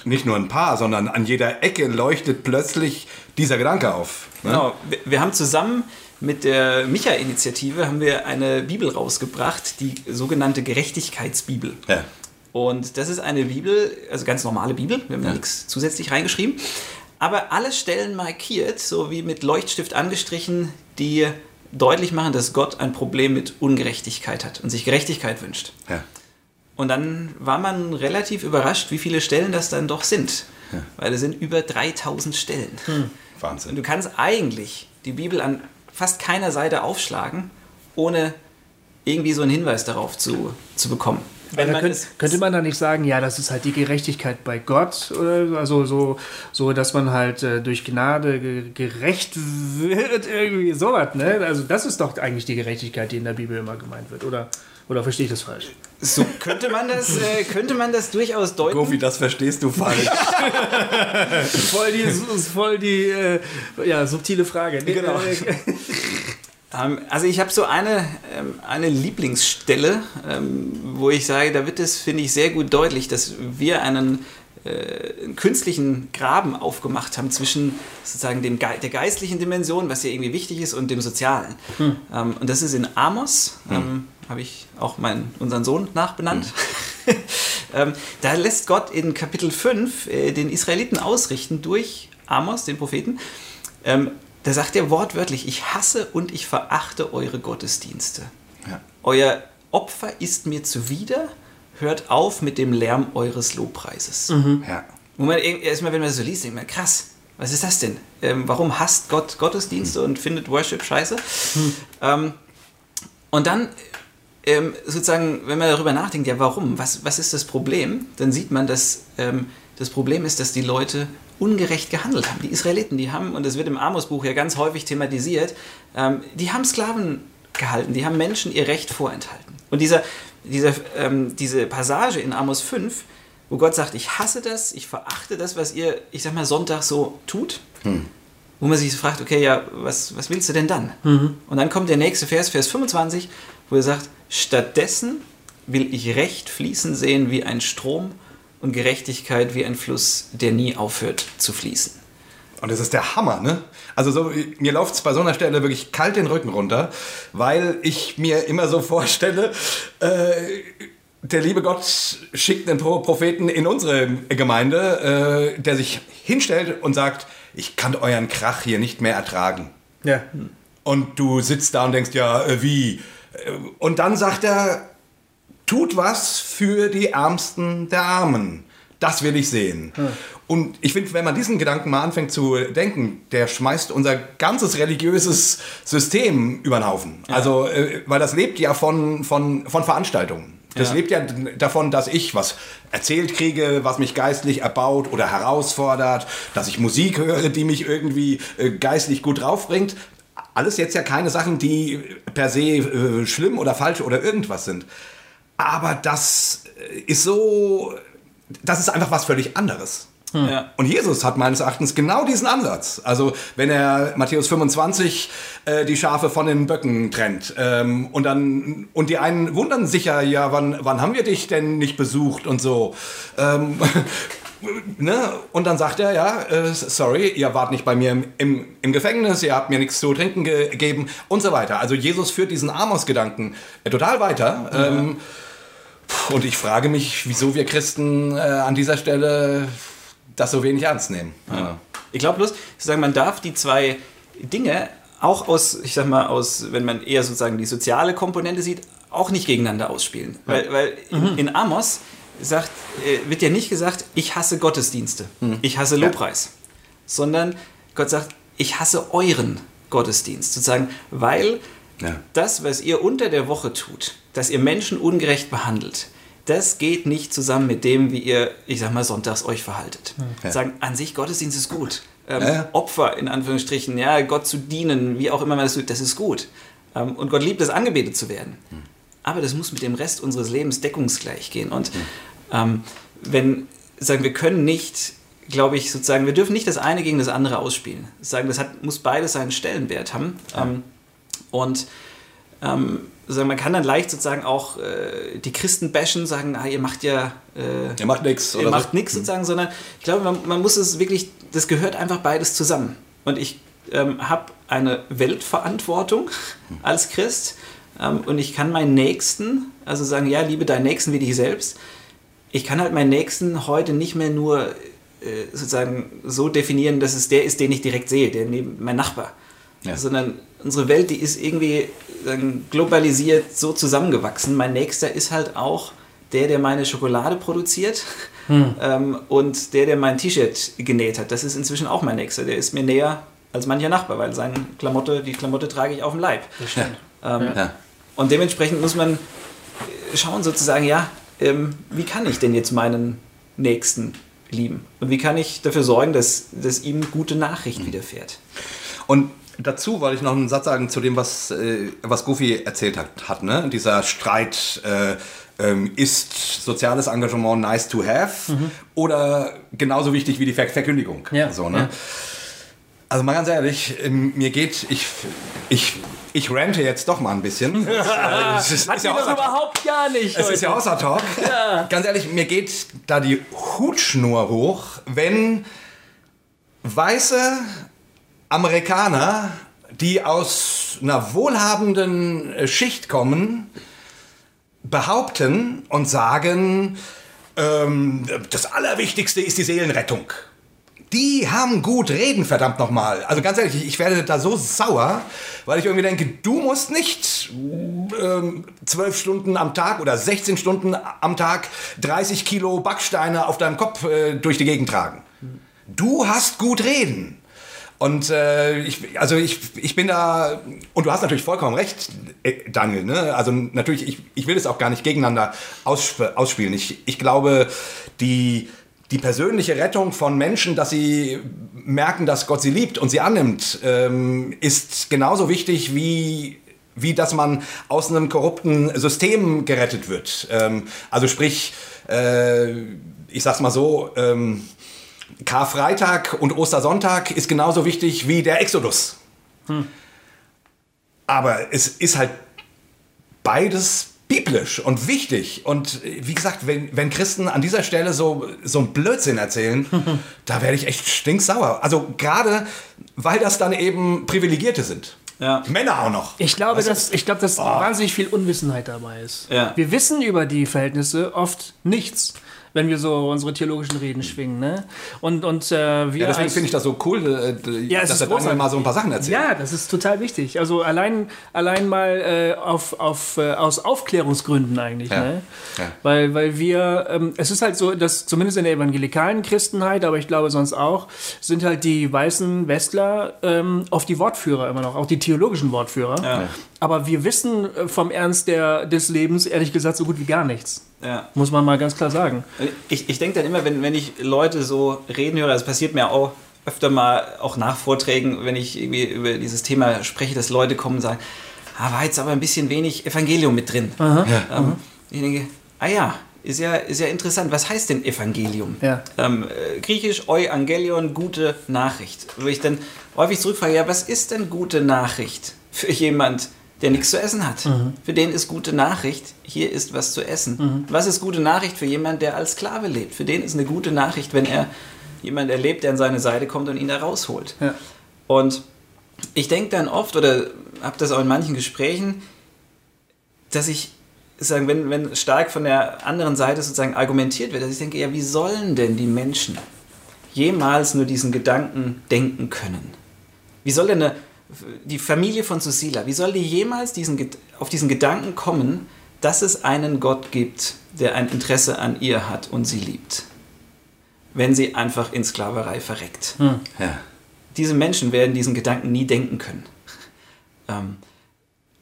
Nicht nur ein paar, sondern an jeder Ecke leuchtet plötzlich dieser Gedanke auf. Ne? Genau, wir, haben zusammen mit der Micha-Initiative haben wir eine Bibel rausgebracht, die sogenannte Gerechtigkeitsbibel. Ja. Und das ist eine Bibel, also ganz normale Bibel, wir haben da nichts zusätzlich reingeschrieben, aber alle Stellen markiert, so wie mit Leuchtstift angestrichen, die deutlich machen, dass Gott ein Problem mit Ungerechtigkeit hat und sich Gerechtigkeit wünscht. Ja. Und dann war man relativ überrascht, wie viele Stellen das dann doch sind. Weil es sind über 3000 Stellen. Und Wahnsinn. du kannst eigentlich die Bibel an fast keiner Seite aufschlagen, ohne irgendwie so einen Hinweis darauf zu, zu bekommen. Man könnt, es- könnte man da nicht sagen, ja, das ist halt die Gerechtigkeit bei Gott, oder so? also so, so dass man halt äh, durch Gnade ge gerecht wird, irgendwie sowas, ne? Also das ist doch eigentlich die Gerechtigkeit, die in der Bibel immer gemeint wird, oder? Oder verstehe ich das falsch? so könnte man das, äh, könnte man das durchaus deuten. Gofi, das verstehst du falsch. Voll die, voll die äh, ja, subtile Frage. Nee, Genau. äh, Ähm, also ich habe so eine, ähm, eine Lieblingsstelle, ähm, wo ich sage, da wird es, finde ich, sehr gut deutlich, dass wir einen, äh, einen künstlichen Graben aufgemacht haben zwischen sozusagen dem Ge der geistlichen Dimension, was ja irgendwie wichtig ist, und dem Sozialen. Ähm, und das ist in Amos, ähm, habe ich auch meinen, unseren Sohn nachbenannt. ähm, da lässt Gott in Kapitel 5 äh, den Israeliten ausrichten durch Amos, den Propheten, ähm, da sagt er wortwörtlich, ich hasse und ich verachte eure Gottesdienste. Ja. Euer Opfer ist mir zuwider, hört auf mit dem Lärm eures Lobpreises. Ja. Man irg- erstmal, wenn man das so liest, denkt man, krass, was ist das denn? Ähm, warum hasst Gott Gottesdienste und findet Worship scheiße? Ähm, Und dann ähm, sozusagen, wenn man darüber nachdenkt, ja warum, was, was ist das Problem, dann sieht man, dass ähm, das Problem ist, dass die Leute ungerecht gehandelt haben. Die Israeliten, die haben, und das wird im Amos-Buch ja ganz häufig thematisiert, ähm, die haben Sklaven gehalten, die haben Menschen ihr Recht vorenthalten. Und dieser, dieser, ähm, diese Passage in Amos 5, wo Gott sagt, ich hasse das, ich verachte das, was ihr, ich sag mal, Sonntag so tut, wo man sich fragt, okay, ja, was, was willst du denn dann? Und dann kommt der nächste Vers, Vers 25, wo er sagt, stattdessen will ich Recht fließen sehen wie ein Strom und Gerechtigkeit wie ein Fluss, der nie aufhört zu fließen. Und das ist der Hammer, ne? Also so, mir läuft es bei so einer Stelle wirklich kalt den Rücken runter, weil ich mir immer so vorstelle, äh, der liebe Gott schickt einen Pro- Propheten in unsere Gemeinde, äh, der sich hinstellt und sagt, ich kann euren Krach hier nicht mehr ertragen. Ja. Und du sitzt da und denkst, ja, äh, wie? Äh, Und dann sagt er, tut was für die Ärmsten der Armen. Das will ich sehen. Und ich finde, wenn man diesen Gedanken mal anfängt zu denken, der schmeißt unser ganzes religiöses System über den Haufen. Also, äh, weil das lebt ja von, von, von Veranstaltungen. Das Ja. lebt ja davon, dass ich was erzählt kriege, was mich geistlich erbaut oder herausfordert, dass ich Musik höre, die mich irgendwie äh, geistlich gut draufbringt. Alles jetzt ja keine Sachen, die per se äh, schlimm oder falsch oder irgendwas sind. Aber das ist so, das ist einfach was völlig anderes. Ja. Und Jesus hat meines Erachtens genau diesen Ansatz. Also wenn er Matthäus 25 äh, die Schafe von den Böcken trennt ähm, und dann und die einen wundern sich ja, ja, wann, wann haben wir dich denn nicht besucht und so. Ähm, ne? Und dann sagt er, ja, äh, sorry, ihr wart nicht bei mir im, im, im Gefängnis, ihr habt mir nichts zu trinken ge gegeben und so weiter. Also Jesus führt diesen Amos-Gedanken äh, total weiter. Ähm, und ich frage mich, wieso wir Christen äh, an dieser Stelle das so wenig ernst nehmen. Ja. Ich glaube bloß, sozusagen, man darf die zwei Dinge auch aus, ich sag mal, aus, wenn man eher sozusagen die soziale Komponente sieht, auch nicht gegeneinander ausspielen. Weil, weil in, in Amos sagt, äh, wird ja nicht gesagt, ich hasse Gottesdienste, ich hasse Lobpreis, sondern Gott sagt, ich hasse euren Gottesdienst. Sozusagen, weil Ja. das, was ihr unter der Woche tut, dass ihr Menschen ungerecht behandelt, das geht nicht zusammen mit dem, wie ihr, ich sag mal, sonntags euch verhaltet. Ja. Sagen, an sich Gottesdienst ist gut. Ähm, Ja, ja. Opfer in Anführungsstrichen, ja, Gott zu dienen, wie auch immer man das tut, das ist gut. Ähm, und Gott liebt es, angebetet zu werden. Aber das muss mit dem Rest unseres Lebens deckungsgleich gehen. Und ähm, wenn, sagen wir können nicht, glaube ich, sozusagen, wir dürfen nicht das eine gegen das andere ausspielen. Sagen, das hat, muss beides seinen Stellenwert haben. Ähm, und ähm, sozusagen, man kann dann leicht sozusagen auch äh, die Christen bashen, sagen, ah, ihr macht ja äh, Er macht nichts. ihr macht nichts sozusagen, sondern ich glaube, man, man muss es wirklich, das gehört einfach beides zusammen. Und ich ähm, habe eine Weltverantwortung als Christ ähm, und ich kann meinen Nächsten, also sagen, ja, liebe deinen Nächsten wie dich selbst, ich kann halt meinen Nächsten heute nicht mehr nur äh, sozusagen so definieren, dass es der ist, den ich direkt sehe, der neben mein Nachbar. Ja. Sondern unsere Welt, die ist irgendwie globalisiert so zusammengewachsen. Mein Nächster ist halt auch der, der meine Schokolade produziert ähm, und der, der mein T-Shirt genäht hat. Das ist inzwischen auch mein Nächster. Der ist mir näher als mancher Nachbar, weil seine Klamotte, die Klamotte trage ich auf dem Leib. Ähm, Ja. Und dementsprechend muss man schauen sozusagen, ja, ähm, wie kann ich denn jetzt meinen Nächsten lieben? Und wie kann ich dafür sorgen, dass, dass ihm gute Nachricht widerfährt? Und dazu wollte ich noch einen Satz sagen zu dem, was, äh, was Goofy erzählt hat. hat ne? Dieser Streit, äh, ähm, ist soziales Engagement nice to have oder genauso wichtig wie die Ver Verkündigung? Ja, So, ne? ja. Also mal ganz ehrlich, ähm, mir geht, ich, ich, ich rante jetzt doch mal ein bisschen. Das ist, ist ja außer- überhaupt gar nicht. es ist ja außer Talk. Ganz ehrlich, mir geht da die Hutschnur hoch, wenn weiße Amerikaner, die aus einer wohlhabenden äh, Schicht kommen, behaupten und sagen, ähm, das Allerwichtigste ist die Seelenrettung. Die haben gut reden, verdammt nochmal. Also ganz ehrlich, ich werde da so sauer, weil ich irgendwie denke, du musst nicht ähm, 12 Stunden am Tag oder 16 Stunden am Tag 30 Kilo Backsteine auf deinem Kopf äh, durch die Gegend tragen. Du hast gut reden. Und äh, ich, also ich, ich bin da, und du hast natürlich vollkommen recht, äh, Daniel, ne? Also natürlich, ich, ich will es auch gar nicht gegeneinander aussp ausspielen. Ich, ich glaube, die, die persönliche Rettung von Menschen, dass sie merken, dass Gott sie liebt und sie annimmt, ähm, ist genauso wichtig wie wie dass man aus einem korrupten System gerettet wird. Ähm, also sprich, äh, ich sag's mal so, ähm, Karfreitag und Ostersonntag ist genauso wichtig wie der Exodus. Hm. Aber es ist halt beides biblisch und wichtig. Und äh, wie gesagt, wenn, wenn Christen an dieser Stelle so, so einen Blödsinn erzählen, da werde ich echt stinksauer. Also gerade, weil das dann eben Privilegierte sind. Ja. Männer auch noch. Ich glaube, dass, ich glaube, dass wahnsinnig viel Unwissenheit dabei ist. Ja. Wir wissen über die Verhältnisse oft nichts, wenn wir so unsere theologischen Reden schwingen. Ne? Und, und äh, wir Ja, deswegen finde ich das so cool, äh, Ja, dass der Daniel mal so ein paar Sachen erzählt. Ja, das ist total wichtig. Also allein, allein mal äh, auf, auf, äh, aus Aufklärungsgründen eigentlich. Ja. Ne? Ja. Weil, weil wir, ähm, es ist halt so, dass zumindest in der evangelikalen Christenheit, aber ich glaube sonst auch, sind halt die weißen Westler ähm, oft die Wortführer immer noch, auch die theologischen Wortführer. Ja. Aber wir wissen äh, vom Ernst der, des Lebens ehrlich gesagt so gut wie gar nichts. Ja. Muss man mal ganz klar sagen. Ich, ich denke dann immer, wenn, wenn ich Leute so reden höre, das passiert mir auch öfter mal, auch nach Vorträgen, wenn ich irgendwie über dieses Thema spreche, dass Leute kommen und sagen, ah, war jetzt aber ein bisschen wenig Evangelium mit drin. Ähm, Ich denke, ah ja, ist ja, ist ja interessant. Was heißt denn Evangelium? Ja. Ähm, äh, Griechisch Euangelion, gute Nachricht. Wo ich dann häufig zurückfrage, ja, was ist denn gute Nachricht für jemand, der nichts zu essen hat? Für den ist gute Nachricht, hier ist was zu essen. Was ist gute Nachricht für jemand, der als Sklave lebt? Für den ist eine gute Nachricht, wenn er jemand erlebt, der an seine Seite kommt und ihn da rausholt. Ja. Und ich denke dann oft, oder habe das auch in manchen Gesprächen, dass ich sagen, wenn, wenn stark von der anderen Seite sozusagen argumentiert wird, dass ich denke, ja, wie sollen denn die Menschen jemals nur diesen Gedanken denken können? Wie soll denn eine, die Familie von Susila, wie soll die jemals diesen, auf diesen Gedanken kommen, dass es einen Gott gibt, der ein Interesse an ihr hat und sie liebt? Wenn sie einfach in Sklaverei verreckt Ja. diese Menschen werden diesen Gedanken nie denken können. Ähm,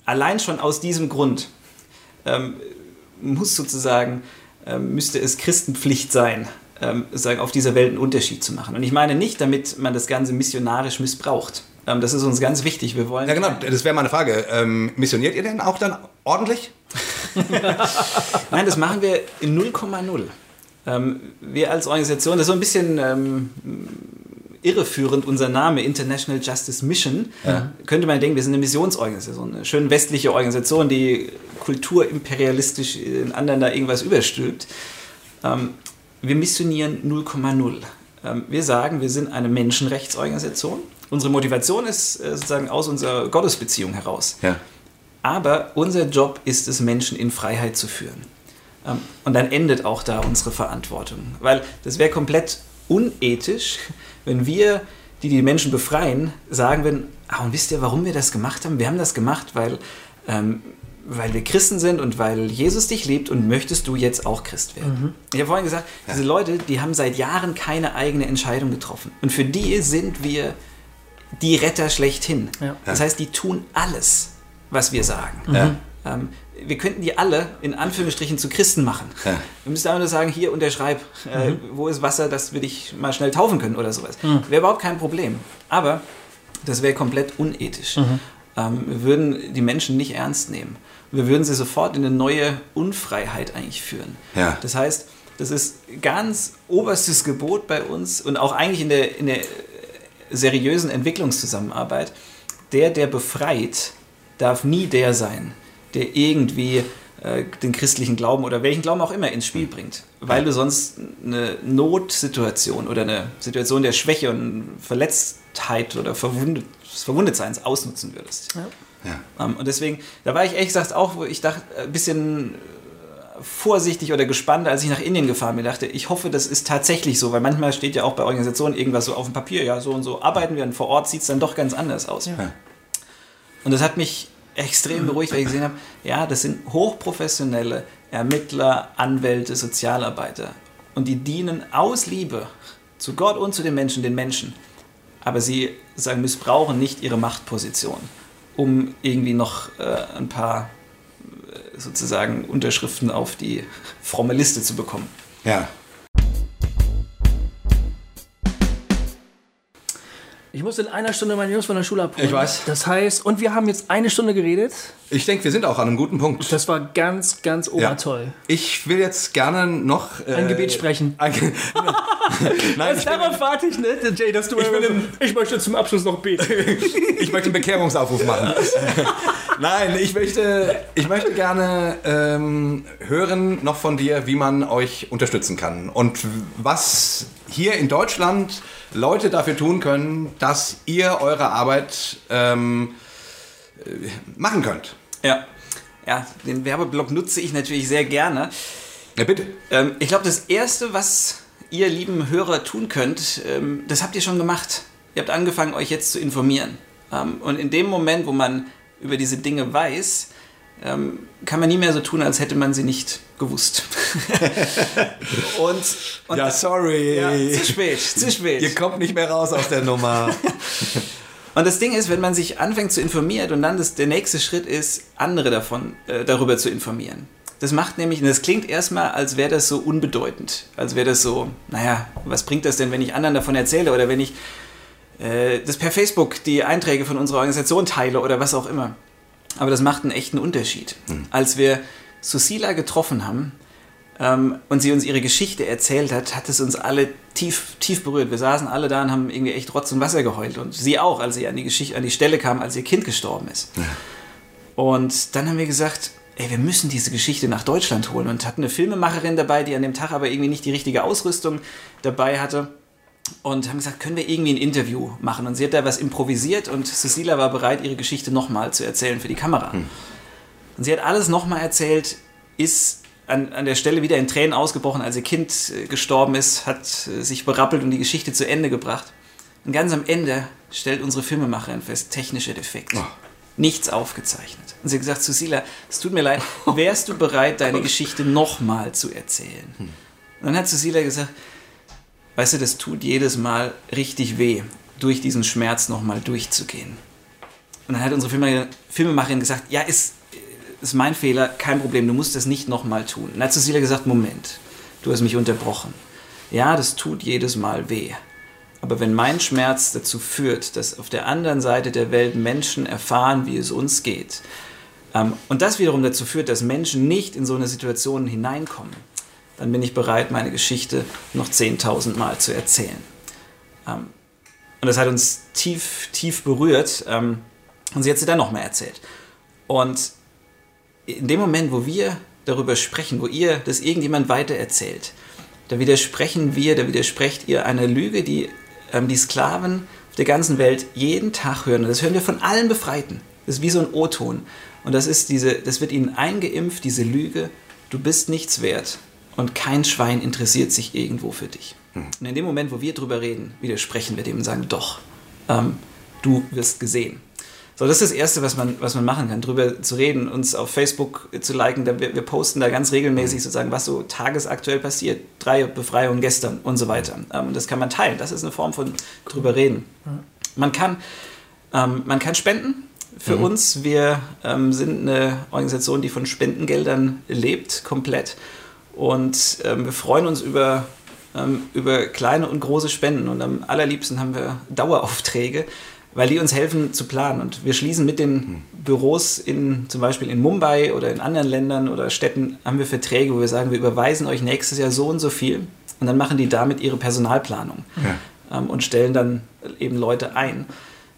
allein schon aus diesem Grund ähm, muss sozusagen, ähm, müsste es Christenpflicht sein, ähm, sozusagen auf dieser Welt einen Unterschied zu machen. Und ich meine nicht, damit man das Ganze missionarisch missbraucht. Ähm, das ist uns ganz wichtig. Wir wollen Ja, genau, das wäre meine Frage. Ähm, missioniert ihr denn auch dann ordentlich? Nein, das machen wir in 0,0. Ähm, wir als Organisation, das ist so ein bisschen ähm, irreführend, unser Name International Justice Mission. Könnte man denken, wir sind eine Missionsorganisation, eine schön westliche Organisation, die kulturimperialistisch in anderen da irgendwas überstülpt. Ähm, wir missionieren 0,0. Ähm, wir sagen, wir sind eine Menschenrechtsorganisation. Unsere Motivation ist äh, sozusagen aus unserer Gottesbeziehung heraus. Ja. Aber unser Job ist es, Menschen in Freiheit zu führen. Ähm, Und dann endet auch da unsere Verantwortung. Weil das wäre komplett unethisch, wenn wir, die die Menschen befreien, sagen würden, ah, und wisst ihr, warum wir das gemacht haben? Wir haben das gemacht, weil, ähm, weil wir Christen sind und weil Jesus dich liebt und möchtest du jetzt auch Christ werden. Ich habe vorhin gesagt, diese Leute, die haben seit Jahren keine eigene Entscheidung getroffen. Und für die sind wir die Retter schlechthin. Ja. Das heißt, die tun alles, was wir sagen. Ja. Ähm, wir könnten die alle in Anführungsstrichen zu Christen machen. Ja. Wir müssen einfach nur sagen, hier unterschreib, äh, wo ist Wasser, dass wir dich mal schnell taufen können oder sowas. Wäre überhaupt kein Problem. Aber das wäre komplett unethisch. Ähm, wir würden die Menschen nicht ernst nehmen. Wir würden sie sofort in eine neue Unfreiheit eigentlich führen. Ja. Das heißt, das ist ganz oberstes Gebot bei uns und auch eigentlich in der, in der seriösen Entwicklungszusammenarbeit. Der, der befreit, darf nie der sein, der irgendwie äh, den christlichen Glauben oder welchen Glauben auch immer ins Spiel bringt. Weil du sonst eine Notsituation oder eine Situation der Schwäche und Verletztheit oder Verwundet, des Verwundetseins ausnutzen würdest. Ja. Ähm, und deswegen, da war ich ehrlich gesagt auch, wo ich dachte, ein bisschen äh, vorsichtig oder gespannt, als ich nach Indien gefahren bin. dachte, ich hoffe, das ist tatsächlich so, weil manchmal steht ja auch bei Organisationen irgendwas so auf dem Papier, ja, so und so arbeiten wir und vor Ort sieht es dann doch ganz anders aus. Und das hat mich extrem beruhigt, weil ich gesehen habe, ja, das sind hochprofessionelle Ermittler, Anwälte, Sozialarbeiter. Und die dienen aus Liebe zu Gott und zu den Menschen, den Menschen. aber sie sagen, missbrauchen nicht ihre Machtposition, um irgendwie noch äh, ein paar sozusagen Unterschriften auf die fromme Liste zu bekommen. Ja. Ich muss in einer Stunde meine Jungs von der Schule abholen. Ich weiß. Das heißt, und wir haben jetzt eine Stunde geredet. Ich denke, wir sind auch an einem guten Punkt. Das war ganz, ganz Ja. obertoll. Ich will jetzt gerne noch äh, Ein Gebet sprechen. Ein Ge Nein, ich, bin, darauf warte ich, ne? Jay, dass du Ich bin im- ich möchte zum Abschluss noch beten. ich möchte einen Bekehrungsaufruf machen. Nein, ich möchte, ich möchte gerne ähm, hören noch von dir, wie man euch unterstützen kann und was hier in Deutschland Leute dafür tun können, dass ihr eure Arbeit ähm, äh, machen könnt. Ja. Ja, den Werbeblock nutze ich natürlich sehr gerne. Ja, bitte. Ähm, ich glaube, das Erste, was ihr lieben Hörer tun könnt, ähm, das habt ihr schon gemacht. Ihr habt angefangen, euch jetzt zu informieren. Ähm, und in dem Moment, wo man über diese Dinge weiß, ähm, kann man nie mehr so tun, als hätte man sie nicht gewusst. und, und Ja, sorry. Ja, zu spät, zu spät. Ihr kommt nicht mehr raus aus der Nummer. Und das Ding ist, wenn man sich anfängt zu informieren und dann das, der nächste Schritt ist, andere davon äh, darüber zu informieren. Das macht nämlich, und das klingt erstmal, als wäre das so unbedeutend. Als wäre das so, naja, was bringt das denn, wenn ich anderen davon erzähle oder wenn ich äh, das per Facebook die Einträge von unserer Organisation teile oder was auch immer. Aber das macht einen echten Unterschied. Als wir Susila getroffen haben ähm, und sie uns ihre Geschichte erzählt hat, hat es uns alle tief, tief berührt. Wir saßen alle da und haben irgendwie echt Rotz und Wasser geheult. Und sie auch, als sie an die, Geschichte, an die Stelle kam, als ihr Kind gestorben ist. Und dann haben wir gesagt, ey, wir müssen diese Geschichte nach Deutschland holen. Und hatten eine Filmemacherin dabei, die an dem Tag aber irgendwie nicht die richtige Ausrüstung dabei hatte. Und haben gesagt, können wir irgendwie ein Interview machen? Und sie hat da was improvisiert und Cecilia war bereit, ihre Geschichte nochmal zu erzählen für die Kamera. Und sie hat alles nochmal erzählt, ist an, an der Stelle wieder in Tränen ausgebrochen, als ihr Kind äh, gestorben ist, hat äh, sich berappelt und die Geschichte zu Ende gebracht. Und ganz am Ende stellt unsere Filmemacherin fest, technischer Defekt. Nichts aufgezeichnet. Und sie hat gesagt, Susila, es tut mir leid, wärst du bereit, deine Geschichte nochmal zu erzählen? Und dann hat Susila gesagt, weißt du, das tut jedes Mal richtig weh, durch diesen Schmerz nochmal durchzugehen. Und dann hat unsere Filmemacherin, gesagt, ja, ist, ist mein Fehler, kein Problem, du musst das nicht nochmal tun. Dann hat Cecilia gesagt, Moment, du hast mich unterbrochen. Ja, das tut jedes Mal weh. Aber wenn mein Schmerz dazu führt, dass auf der anderen Seite der Welt Menschen erfahren, wie es uns geht, ähm, und das wiederum dazu führt, dass Menschen nicht in so eine Situation hineinkommen, dann bin ich bereit, meine Geschichte noch 10.000 Mal zu erzählen. Ähm, und das hat uns tief, tief berührt. Ähm, und sie hat sie dann noch mehr erzählt. Und in dem Moment, wo wir darüber sprechen, wo ihr das irgendjemand weitererzählt, da widersprechen wir, da widersprecht ihr einer Lüge, die ähm, die Sklaven auf der ganzen Welt jeden Tag hören. Und das hören wir von allen Befreiten. Das ist wie so ein O-Ton. Und das ist diese, das wird ihnen eingeimpft, diese Lüge, du bist nichts wert. Und kein Schwein interessiert sich irgendwo für dich. Und in dem Moment, wo wir drüber reden, widersprechen wir dem und sagen, doch, ähm, du wirst gesehen. So, das ist das Erste, was man, was man machen kann, drüber zu reden, uns auf Facebook zu liken. Da, wir, wir posten da ganz regelmäßig sozusagen, was so tagesaktuell passiert. Drei Befreiungen gestern und so weiter. Ähm, das kann man teilen. Das ist eine Form von drüber reden. Man kann, ähm, man kann spenden für uns. Wir ähm, sind eine Organisation, die von Spendengeldern lebt, komplett. Und ähm, wir freuen uns über, ähm, über kleine und große Spenden. Und am allerliebsten haben wir Daueraufträge, weil die uns helfen zu planen. Und wir schließen mit den Büros in zum Beispiel in Mumbai oder in anderen Ländern oder Städten haben wir Verträge, wo wir sagen, wir überweisen euch nächstes Jahr so und so viel. Und dann machen die damit ihre Personalplanung ähm, und stellen dann eben Leute ein.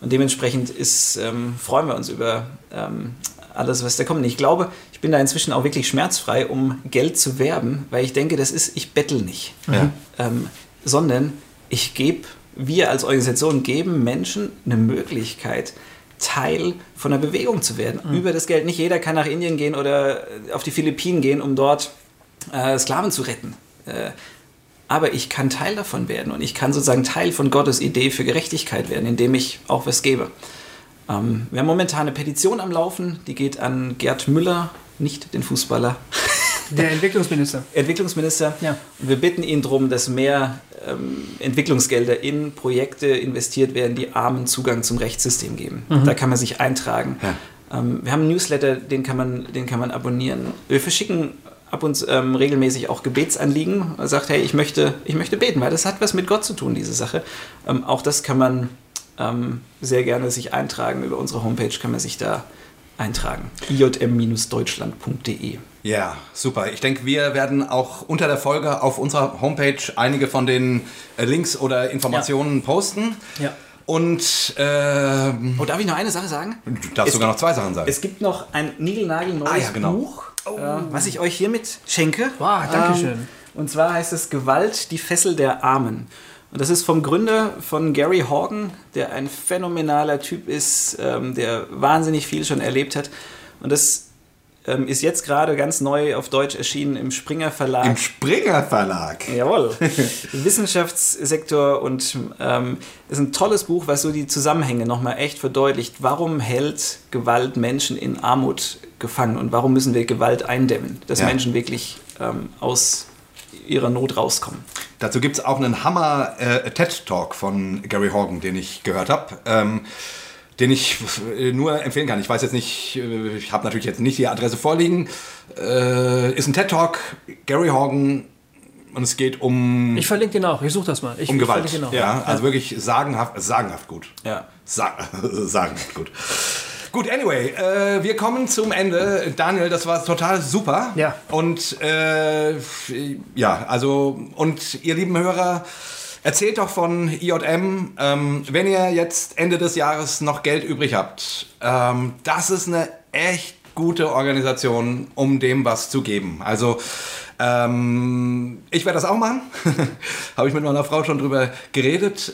Und dementsprechend ist, ähm, freuen wir uns über ähm, alles, was da kommt. Ich glaube, ich bin da inzwischen auch wirklich schmerzfrei, um Geld zu werben, weil ich denke, das ist, ich bettel nicht. Ja. Ähm, sondern ich gebe, wir als Organisation geben Menschen eine Möglichkeit, Teil von einer Bewegung zu werden. Über das Geld. Nicht jeder kann nach Indien gehen oder auf die Philippinen gehen, um dort äh, Sklaven zu retten. Äh, aber ich kann Teil davon werden und ich kann sozusagen Teil von Gottes Idee für Gerechtigkeit werden, indem ich auch was gebe. Ähm, wir haben momentan eine Petition am Laufen, die geht an Gerd Müller, nicht den Fußballer. Der Entwicklungsminister. Entwicklungsminister. Ja. Und wir bitten ihn darum, dass mehr ähm, Entwicklungsgelder in Projekte investiert werden, die Armen Zugang zum Rechtssystem geben. Da kann man sich eintragen. Ähm, wir haben einen Newsletter, den kann man, den kann man abonnieren. Wir verschicken ab und zu ähm, regelmäßig auch Gebetsanliegen. Man sagt, hey, ich möchte, ich möchte beten, weil das hat was mit Gott zu tun, diese Sache. Ähm, auch das kann man ähm, sehr gerne sich eintragen. Über unsere Homepage kann man sich da eintragen. ijm-deutschland.de Ja, super. Ich denke, wir werden auch unter der Folge auf unserer Homepage einige von den äh, Links oder Informationen posten. Ja. Und ähm, Oh, darf ich noch eine Sache sagen? du darfst Es sogar noch zwei Sachen sagen. Es gibt noch ein niegelnagelneues Ah, ja, genau. Buch, äh, was ich euch hiermit schenke. Wow, danke schön. Ähm, und zwar heißt es Gewalt, die Fessel der Armen. Und das ist vom Gründer von Gary Horgan, der ein phänomenaler Typ ist, ähm, der wahnsinnig viel schon erlebt hat. Und das ähm, ist jetzt gerade ganz neu auf Deutsch erschienen im Springer Verlag. Im Springer Verlag. Jawohl. Wissenschaftssektor und ähm, ist ein tolles Buch, was so die Zusammenhänge nochmal echt verdeutlicht. Warum hält Gewalt Menschen in Armut gefangen und warum müssen wir Gewalt eindämmen, dass Ja. Menschen wirklich ähm, aus ihrer Not rauskommen? Dazu gibt es auch einen Hammer äh, TED-Talk von Gary Horgan, den ich gehört habe. Ähm, den ich äh, nur empfehlen kann. Ich weiß jetzt nicht, äh, ich habe natürlich jetzt nicht die Adresse vorliegen. Äh, ist ein TED-Talk, Gary Horgan, und es geht um, Ich verlinke den auch. Ich suche das mal. Ich, um ich Gewalt. verlinke den auch. Ja, also wirklich sagenhaft, sagenhaft gut. Ja. Sa sagenhaft gut. Gut, anyway, äh, wir kommen zum Ende. Daniel, das war total super. Ja. Und äh, ja, also, und ihr lieben Hörer, erzählt doch von IJM. Ähm, wenn ihr jetzt Ende des Jahres noch Geld übrig habt, ähm, das ist eine echt gute Organisation, um dem was zu geben. Also, ähm, ich werde das auch machen. Habe ich mit meiner Frau schon drüber geredet.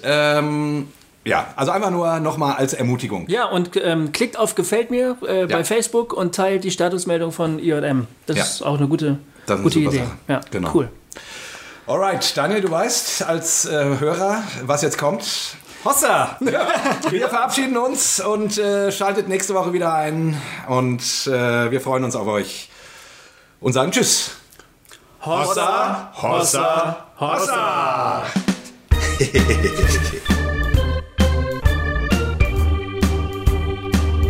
Ja, also einfach nur nochmal als Ermutigung. Ja, und ähm, klickt auf Gefällt mir äh, Ja. bei Facebook und teilt die Statusmeldung von IJM. Das Ja. ist auch eine gute, Das eine gute super Idee. Sache. Ja, Genau. cool. Alright, Daniel, du weißt als äh, Hörer, was jetzt kommt. Hossa! Wir verabschieden uns und äh, schaltet nächste Woche wieder ein. Und äh, wir freuen uns auf euch und sagen Tschüss. Hossa, Hossa, Hossa.